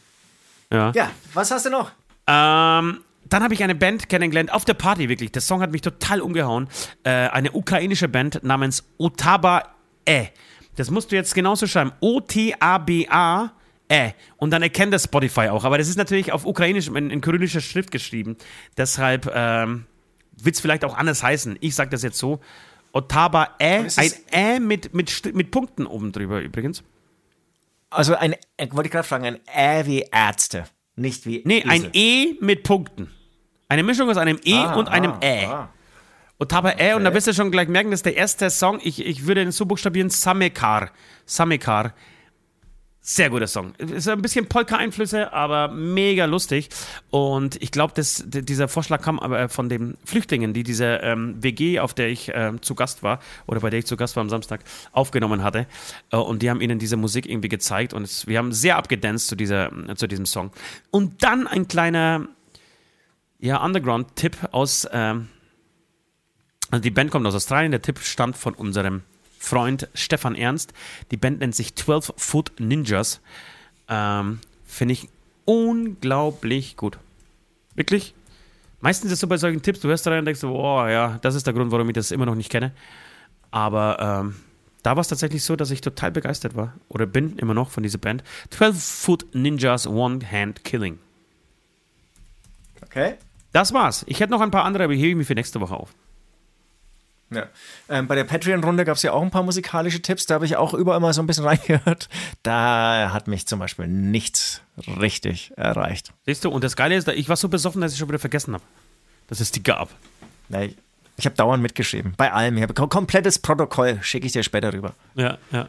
Ja. Ja, was hast du noch? Ähm, dann habe ich eine Band kennengelernt, auf der Party wirklich. Der Song hat mich total umgehauen. Äh, eine ukrainische Band namens Otaba E. Das musst du jetzt genauso schreiben. O-T-A-B-A E. Und dann erkennt das Spotify auch. Aber das ist natürlich auf ukrainisch, in, in kyrillischer Schrift geschrieben. Deshalb ähm, wird es vielleicht auch anders heißen. Ich sage das jetzt so. Otaba ist Ein es- Ä mit, mit, mit Punkten oben drüber übrigens. Also ein, äh, wollte ich gerade fragen, ein Ä wie Ärzte, nicht wie Nee, ein Esel. E mit Punkten. Eine Mischung aus einem E Ah, und einem ah, Ä. ah. Otaba Ä, und da wirst du schon gleich merken, das ist der erste Song. Ich, ich würde ihn so buchstabieren: Samekar. Samekar. Sehr guter Song. Ist ein bisschen Polka-Einflüsse, aber mega lustig. Und ich glaube, dieser Vorschlag kam aber von den Flüchtlingen, die diese ähm, WG, auf der ich ähm, zu Gast war, oder bei der ich zu Gast war am Samstag, aufgenommen hatte. Äh, und die haben ihnen diese Musik irgendwie gezeigt. Und es, wir haben sehr abgedanced zu, dieser, zu diesem Song. Und dann ein kleiner ja, Underground-Tipp aus. Ähm, also die Band kommt aus Australien, der Tipp stammt von unserem Freund Stefan Ernst. Die Band nennt sich 12 Foot Ninjas. Ähm, Finde ich unglaublich gut. Wirklich. Meistens ist es so bei solchen Tipps, du hörst da rein und denkst, so, oh ja, das ist der Grund, warum ich das immer noch nicht kenne. Aber ähm, da war es tatsächlich so, dass ich total begeistert war. Oder bin immer noch von dieser Band. 12 Foot Ninjas One Hand Killing. Okay. Das war's. Ich hätte noch ein paar andere, aber hebe ich mir für nächste Woche auf. Ja. Ähm, bei der Patreon-Runde gab es ja auch ein paar musikalische Tipps. Da habe ich auch überall mal so ein bisschen reingehört. Da hat mich zum Beispiel nichts richtig erreicht. Siehst du, und das Geile ist, ich war so besoffen, dass ich schon wieder vergessen habe, dass es die gab. Ja, Ich, ich habe dauernd mitgeschrieben. Bei allem. Ich habe kom komplettes Protokoll. Schicke ich dir später rüber. Ja, ja.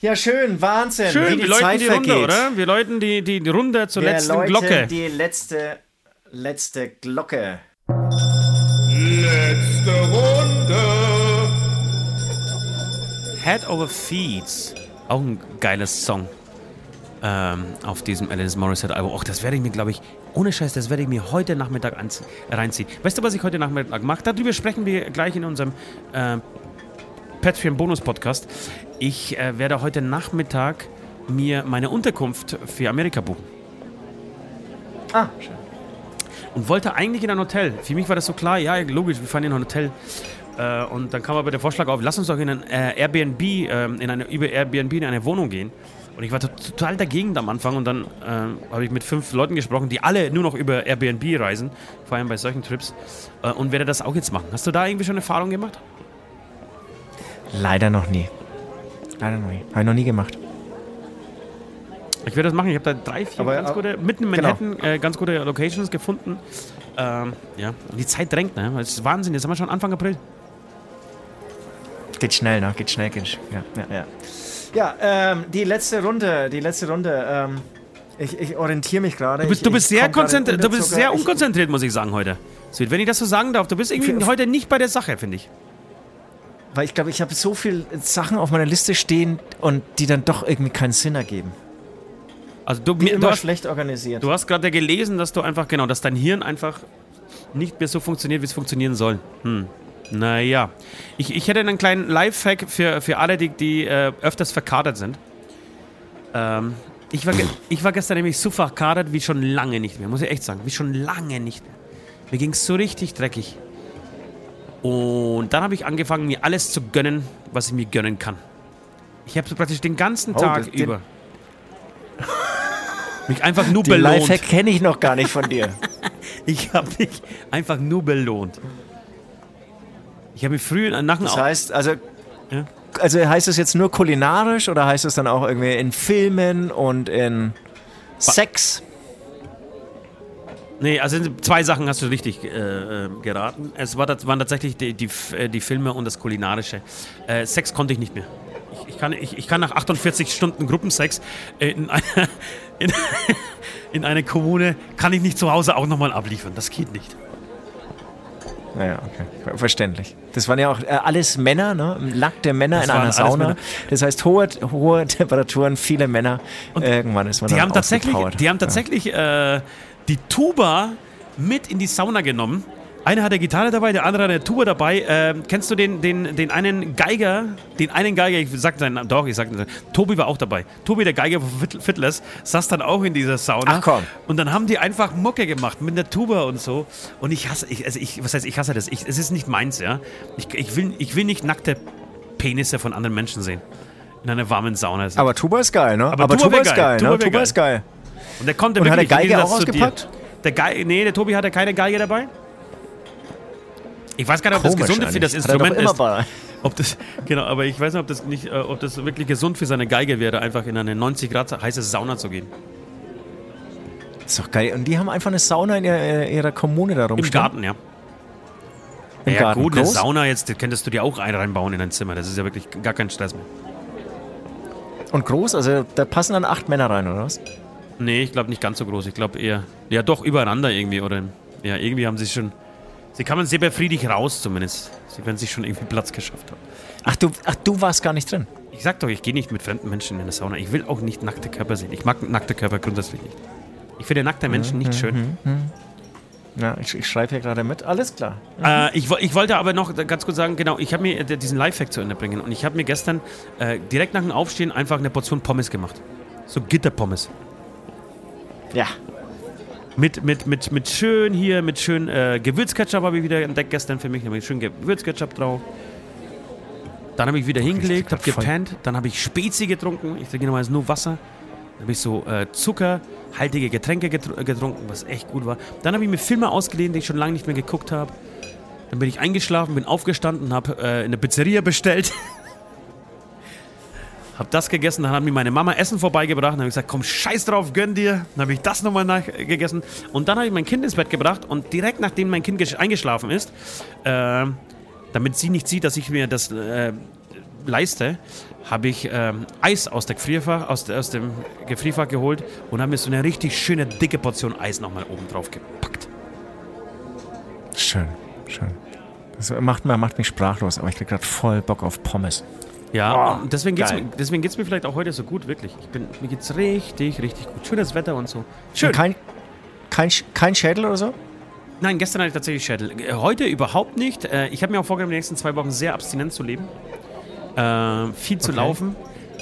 Ja, schön. Wahnsinn. Schön, wie die wir läuten Zeit die Runde, vergeht. oder? Wir läuten die, die, die Runde zur Wir letzten läuten Glocke. die letzte, letzte Glocke. Letzte Runde. Head Over Feet. Auch ein geiles Song. Ähm, auf diesem Alanis Morissette Album. Och, das werde ich mir, glaube ich, ohne Scheiß, das werde ich mir heute Nachmittag reinziehen. Weißt du, was ich heute Nachmittag mache? Darüber sprechen wir gleich in unserem äh, Patreon Bonus Podcast. Ich äh, werde heute Nachmittag mir meine Unterkunft für Amerika buchen. Ah, schön. Und wollte eigentlich in ein Hotel. Für mich war das so klar, ja, logisch, wir fahren in ein Hotel. Äh, und dann kam aber der Vorschlag auf, lass uns doch in ein äh, Airbnb, ähm, in eine, über Airbnb in eine Wohnung gehen. Und ich war to- total dagegen am Anfang und dann äh, habe ich mit fünf Leuten gesprochen, die alle nur noch über Airbnb reisen, vor allem bei solchen Trips, äh, und werde das auch jetzt machen. Hast du da irgendwie schon Erfahrung gemacht? Leider noch nie. Leider noch nie. Habe ich noch nie gemacht. Ich werde das machen. Ich habe da drei, vier Aber, ganz äh, gute, mitten in Manhattan, äh, ganz gute Locations gefunden. Ähm, ja, und die Zeit drängt, ne? Es ist Wahnsinn, jetzt haben wir schon Anfang April. Geht schnell, ne? Geht schnell, geht schnell. Ja, ja, ja. Ja, ähm, die letzte Runde, die letzte Runde. Ähm, Ich, ich orientiere mich gerade. Du bist, ich, du bist sehr konzentriert, du bist sehr unkonzentriert, muss ich sagen, heute. Wenn ich das so sagen darf, du bist irgendwie heute nicht bei der Sache, finde ich. Weil ich glaube, ich habe so viele Sachen auf meiner Liste stehen und die dann doch irgendwie keinen Sinn ergeben. Also du, mir, du immer hast, schlecht organisiert. du hast gerade gelesen, dass du einfach, genau, dass dein Hirn einfach nicht mehr so funktioniert, wie es funktionieren soll. Hm. Naja. Ich, ich hätte einen kleinen Lifehack für, für alle, die, die äh, öfters verkadert sind. Ähm, ich, war ich war gestern nämlich so verkadert wie schon lange nicht mehr, muss ich echt sagen. Wie schon lange nicht mehr. Mir ging es so richtig dreckig. Und dann habe ich angefangen, mir alles zu gönnen, was ich mir gönnen kann. Ich habe so praktisch den ganzen Oh, Tag den- über mich einfach nur Den belohnt. Lifehack kenne ich noch gar nicht von dir. Ich habe mich einfach nur belohnt. Ich habe mich früh nach dem Das heißt, also, Ja. also heißt das jetzt nur kulinarisch oder heißt es dann auch irgendwie in Filmen und in Sex? Nee, also in zwei Sachen hast du richtig äh, äh, geraten. Es war, waren tatsächlich die, die, äh, die Filme und das Kulinarische. Äh, Sex konnte ich nicht mehr. Ich, kann, ich, ich kann nach 48 Stunden Gruppensex in einer in, in eine Kommune, kann ich nicht zu Hause auch nochmal abliefern. Das geht nicht. Naja, okay. Ver- Verständlich. Das waren ja auch äh, alles Männer, ne? Nackte Männer Das in einer Sauna. Das heißt, hohe, hohe Temperaturen, viele Männer. Irgendwann ist man Die dann haben tatsächlich, die haben tatsächlich äh, die Tuba mit in die Sauna genommen. Einer hat eine Gitarre dabei, der andere hat eine Tuba dabei. Ähm, kennst du den, den, den einen Geiger? Den einen Geiger, ich sag seinen Namen, doch, ich sag Tobi war auch dabei. Tobi, der Geiger von Fiddlers, saß dann auch in dieser Sauna. Ach komm. Und dann haben die einfach Mucke gemacht mit der Tuba und so. Und ich hasse, ich, also ich, was heißt, ich hasse das. Ich, es ist nicht meins, ja. Ich, ich, will, ich will nicht nackte Penisse von anderen Menschen sehen. In einer warmen Sauna. Aber Tuba ist geil, ne? Aber Aber, Tuba Tuba, ist geil. geil, Tuba ne? Tuba ist geil. Und der konnte Und hat wirklich im Geige Gegensatz auch ausgepackt? Der Geige, nee, der Tobi hatte keine Geige dabei. Ich weiß gar nicht, ob das gesund für das eigentlich. Er doch Instrument ist. bei. Ob das, genau, aber ich weiß nicht, ob das nicht, äh, ob das wirklich gesund für seine Geige wäre, einfach in eine 90 Grad heiße Sauna zu gehen. Ist doch geil. Und die haben einfach eine Sauna in ihrer, ihrer Kommune da Im rumstehen. Garten, ja. Im ja, Garten. gut, eine Groß? Sauna jetzt, das könntest du dir auch ein reinbauen in dein Zimmer. Das ist ja wirklich gar kein Stress mehr. Und groß? Also da passen dann acht Männer rein, oder was? Nee, ich glaube nicht ganz so groß. Ich glaube eher, ja doch, übereinander irgendwie. Oder ja, irgendwie haben sie schon. Sie kamen sehr befriedigt raus, zumindest. Sie werden sich schon irgendwie Platz geschafft haben. Ach du, ach, du warst gar nicht drin. Ich sag doch, ich gehe nicht mit fremden Menschen in eine Sauna. Ich will auch nicht nackte Körper sehen. Ich mag nackte Körper grundsätzlich nicht. Ich finde nackte Menschen nicht schön. Ja, ich, ich schreibe hier gerade mit. Alles klar. Äh, ich, ich wollte aber noch ganz kurz sagen, genau, ich habe mir äh, diesen Lifehack zu Ende bringen und ich habe mir gestern äh, direkt nach dem Aufstehen einfach eine Portion Pommes gemacht. So Gitterpommes. Ja. Mit, mit, mit, mit schön hier, mit schön äh, Gewürzketchup habe ich wieder entdeckt gestern für mich. Da habe ich schön Gewürzketchup drauf. Dann habe ich wieder hingelegt, habe gepennt. Dann habe ich Spezi getrunken. Ich trinke normalerweise nur Wasser. Dann habe ich so äh, zuckerhaltige Getränke getr getrunken, was echt gut war. Dann habe ich mir Filme ausgeliehen, die ich schon lange nicht mehr geguckt habe. Dann bin ich eingeschlafen, bin aufgestanden, habe äh, in eine Pizzeria bestellt. Hab das gegessen, dann hat mir meine Mama Essen vorbeigebracht. Dann habe ich gesagt, komm, scheiß drauf, gönn dir. Dann habe ich das nochmal gegessen. Und dann habe ich mein Kind ins Bett gebracht und direkt nachdem mein Kind gesch- eingeschlafen ist, äh, damit sie nicht sieht, dass ich mir das äh, leiste, habe ich ähm, Eis aus, der Gefrierfach, aus, aus dem Gefrierfach geholt und habe mir so eine richtig schöne, dicke Portion Eis nochmal oben drauf gepackt. Schön, schön. Das macht, macht mich sprachlos, aber ich krieg gerade voll Bock auf Pommes. Ja, Oh, und deswegen geht es geil. mir, deswegen geht's mir vielleicht auch heute so gut, wirklich. Ich bin, mir geht's richtig, richtig gut. Schönes Wetter und so. Schön. Kein, kein, Sch- kein Schädel oder so? Nein, gestern hatte ich tatsächlich Schädel. Äh, Heute überhaupt nicht. Äh, Ich habe mir auch vorgenommen, die nächsten zwei Wochen sehr abstinent zu leben. Äh, viel zu Okay. laufen.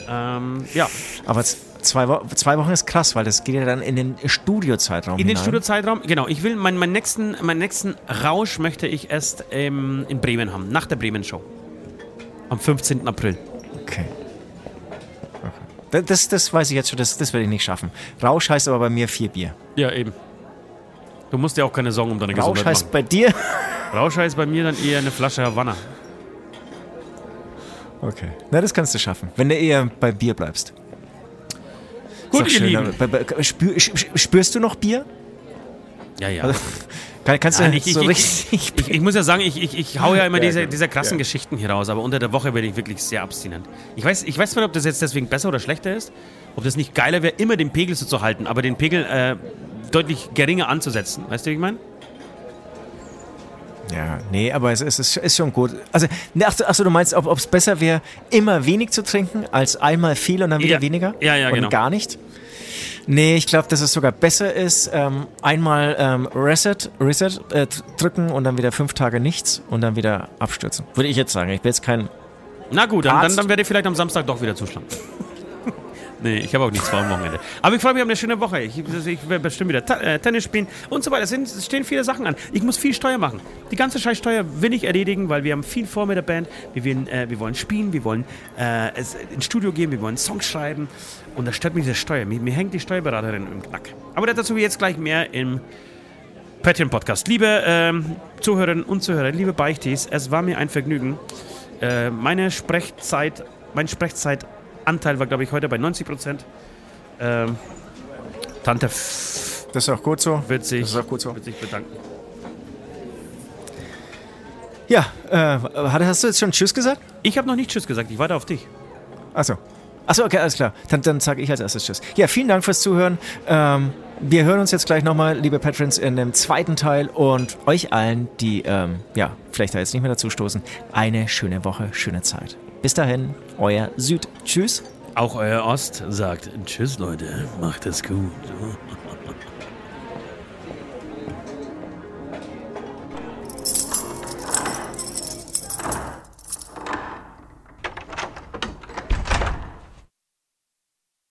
Ähm, ja, Aber zwei, Wo zwei Wochen ist krass, weil das geht ja dann in den Studiozeitraum in den hinein. Studiozeitraum. Genau, ich will meinen, meinen, nächsten, meinen nächsten Rausch möchte ich erst ähm, in Bremen haben, nach der Bremen-Show. Am 15. April. Okay. okay. Das, das, weiß ich jetzt schon, das, das werde ich nicht schaffen. Rausch heißt aber bei mir vier Bier. Ja, eben. Du musst dir auch keine Sorgen um deine Rausch Gesundheit heißt machen. bei dir. Rausch heißt bei mir dann eher eine Flasche Havanna. Okay. Na, das kannst du schaffen, wenn du eher bei Bier bleibst. Gut, ihr schön, Lieben. aber Spür, spürst du noch Bier? Ja, ja. Also, Kann, kannst Nein, du ich, ich, so ich, richtig. ich, ich muss ja sagen, ich, ich, ich hau ja immer Ja, diese, genau. diese krassen Ja. Geschichten hier raus, aber unter der Woche werde ich wirklich sehr abstinent. Ich weiß, ich weiß nicht, ob das jetzt deswegen besser oder schlechter ist, ob das nicht geiler wäre, immer den Pegel so zu halten, aber den Pegel äh, deutlich geringer anzusetzen. Weißt du, wie ich meine? Ja, nee, aber es, es ist, ist schon gut. Also, ne, ach, du meinst, ob es besser wäre, immer wenig zu trinken, als einmal viel und dann wieder Ja. weniger? Ja, ja, und genau. gar nicht? Nee, ich glaube, dass es sogar besser ist, ähm, einmal ähm, Reset, Reset äh, drücken und dann wieder fünf Tage nichts und dann wieder abstürzen. Würde ich jetzt sagen. Ich bin jetzt kein. Na gut, dann, dann, dann werde ich vielleicht am Samstag doch wieder zuschlagen. nee, ich habe auch nichts vor am Wochenende. Aber ich freue mich auf eine schöne Woche. Ich, ich werde bestimmt wieder Ta äh, Tennis spielen und so weiter. Es, sind, es stehen viele Sachen an. Ich muss viel Steuer machen. Die ganze scheiß Steuer will ich erledigen, weil wir haben viel vor mit der Band. Wir, wollen, äh, wir wollen spielen, wir wollen äh, es, ins Studio gehen, wir wollen Songs schreiben. Und da stört mich diese Steuer. Mir, mir hängt die Steuerberaterin im Knack. Aber dazu jetzt gleich mehr im Patreon-Podcast. Liebe ähm, Zuhörerinnen und Zuhörer, liebe Beichtis, es war mir ein Vergnügen. Äh, meine Sprechzeit, mein Sprechzeitanteil war, glaube ich, heute bei 90 Prozent. Ähm, Tante F Das ist auch gut so. wird sich, Das ist auch gut so. wird sich bedanken. Ja, äh, hast du jetzt schon Tschüss gesagt? Ich habe noch nicht Tschüss gesagt, ich warte auf dich. Achso. Achso, okay, alles klar. Dann, dann sage ich als erstes Tschüss. Ja, vielen Dank fürs Zuhören. Ähm, wir hören uns jetzt gleich nochmal, liebe Patrons, in dem zweiten Teil und euch allen, die ähm, ja, vielleicht da jetzt nicht mehr dazu stoßen, eine schöne Woche, schöne Zeit. Bis dahin, euer Süd. Tschüss. Auch euer Ost sagt Tschüss, Leute, macht es gut.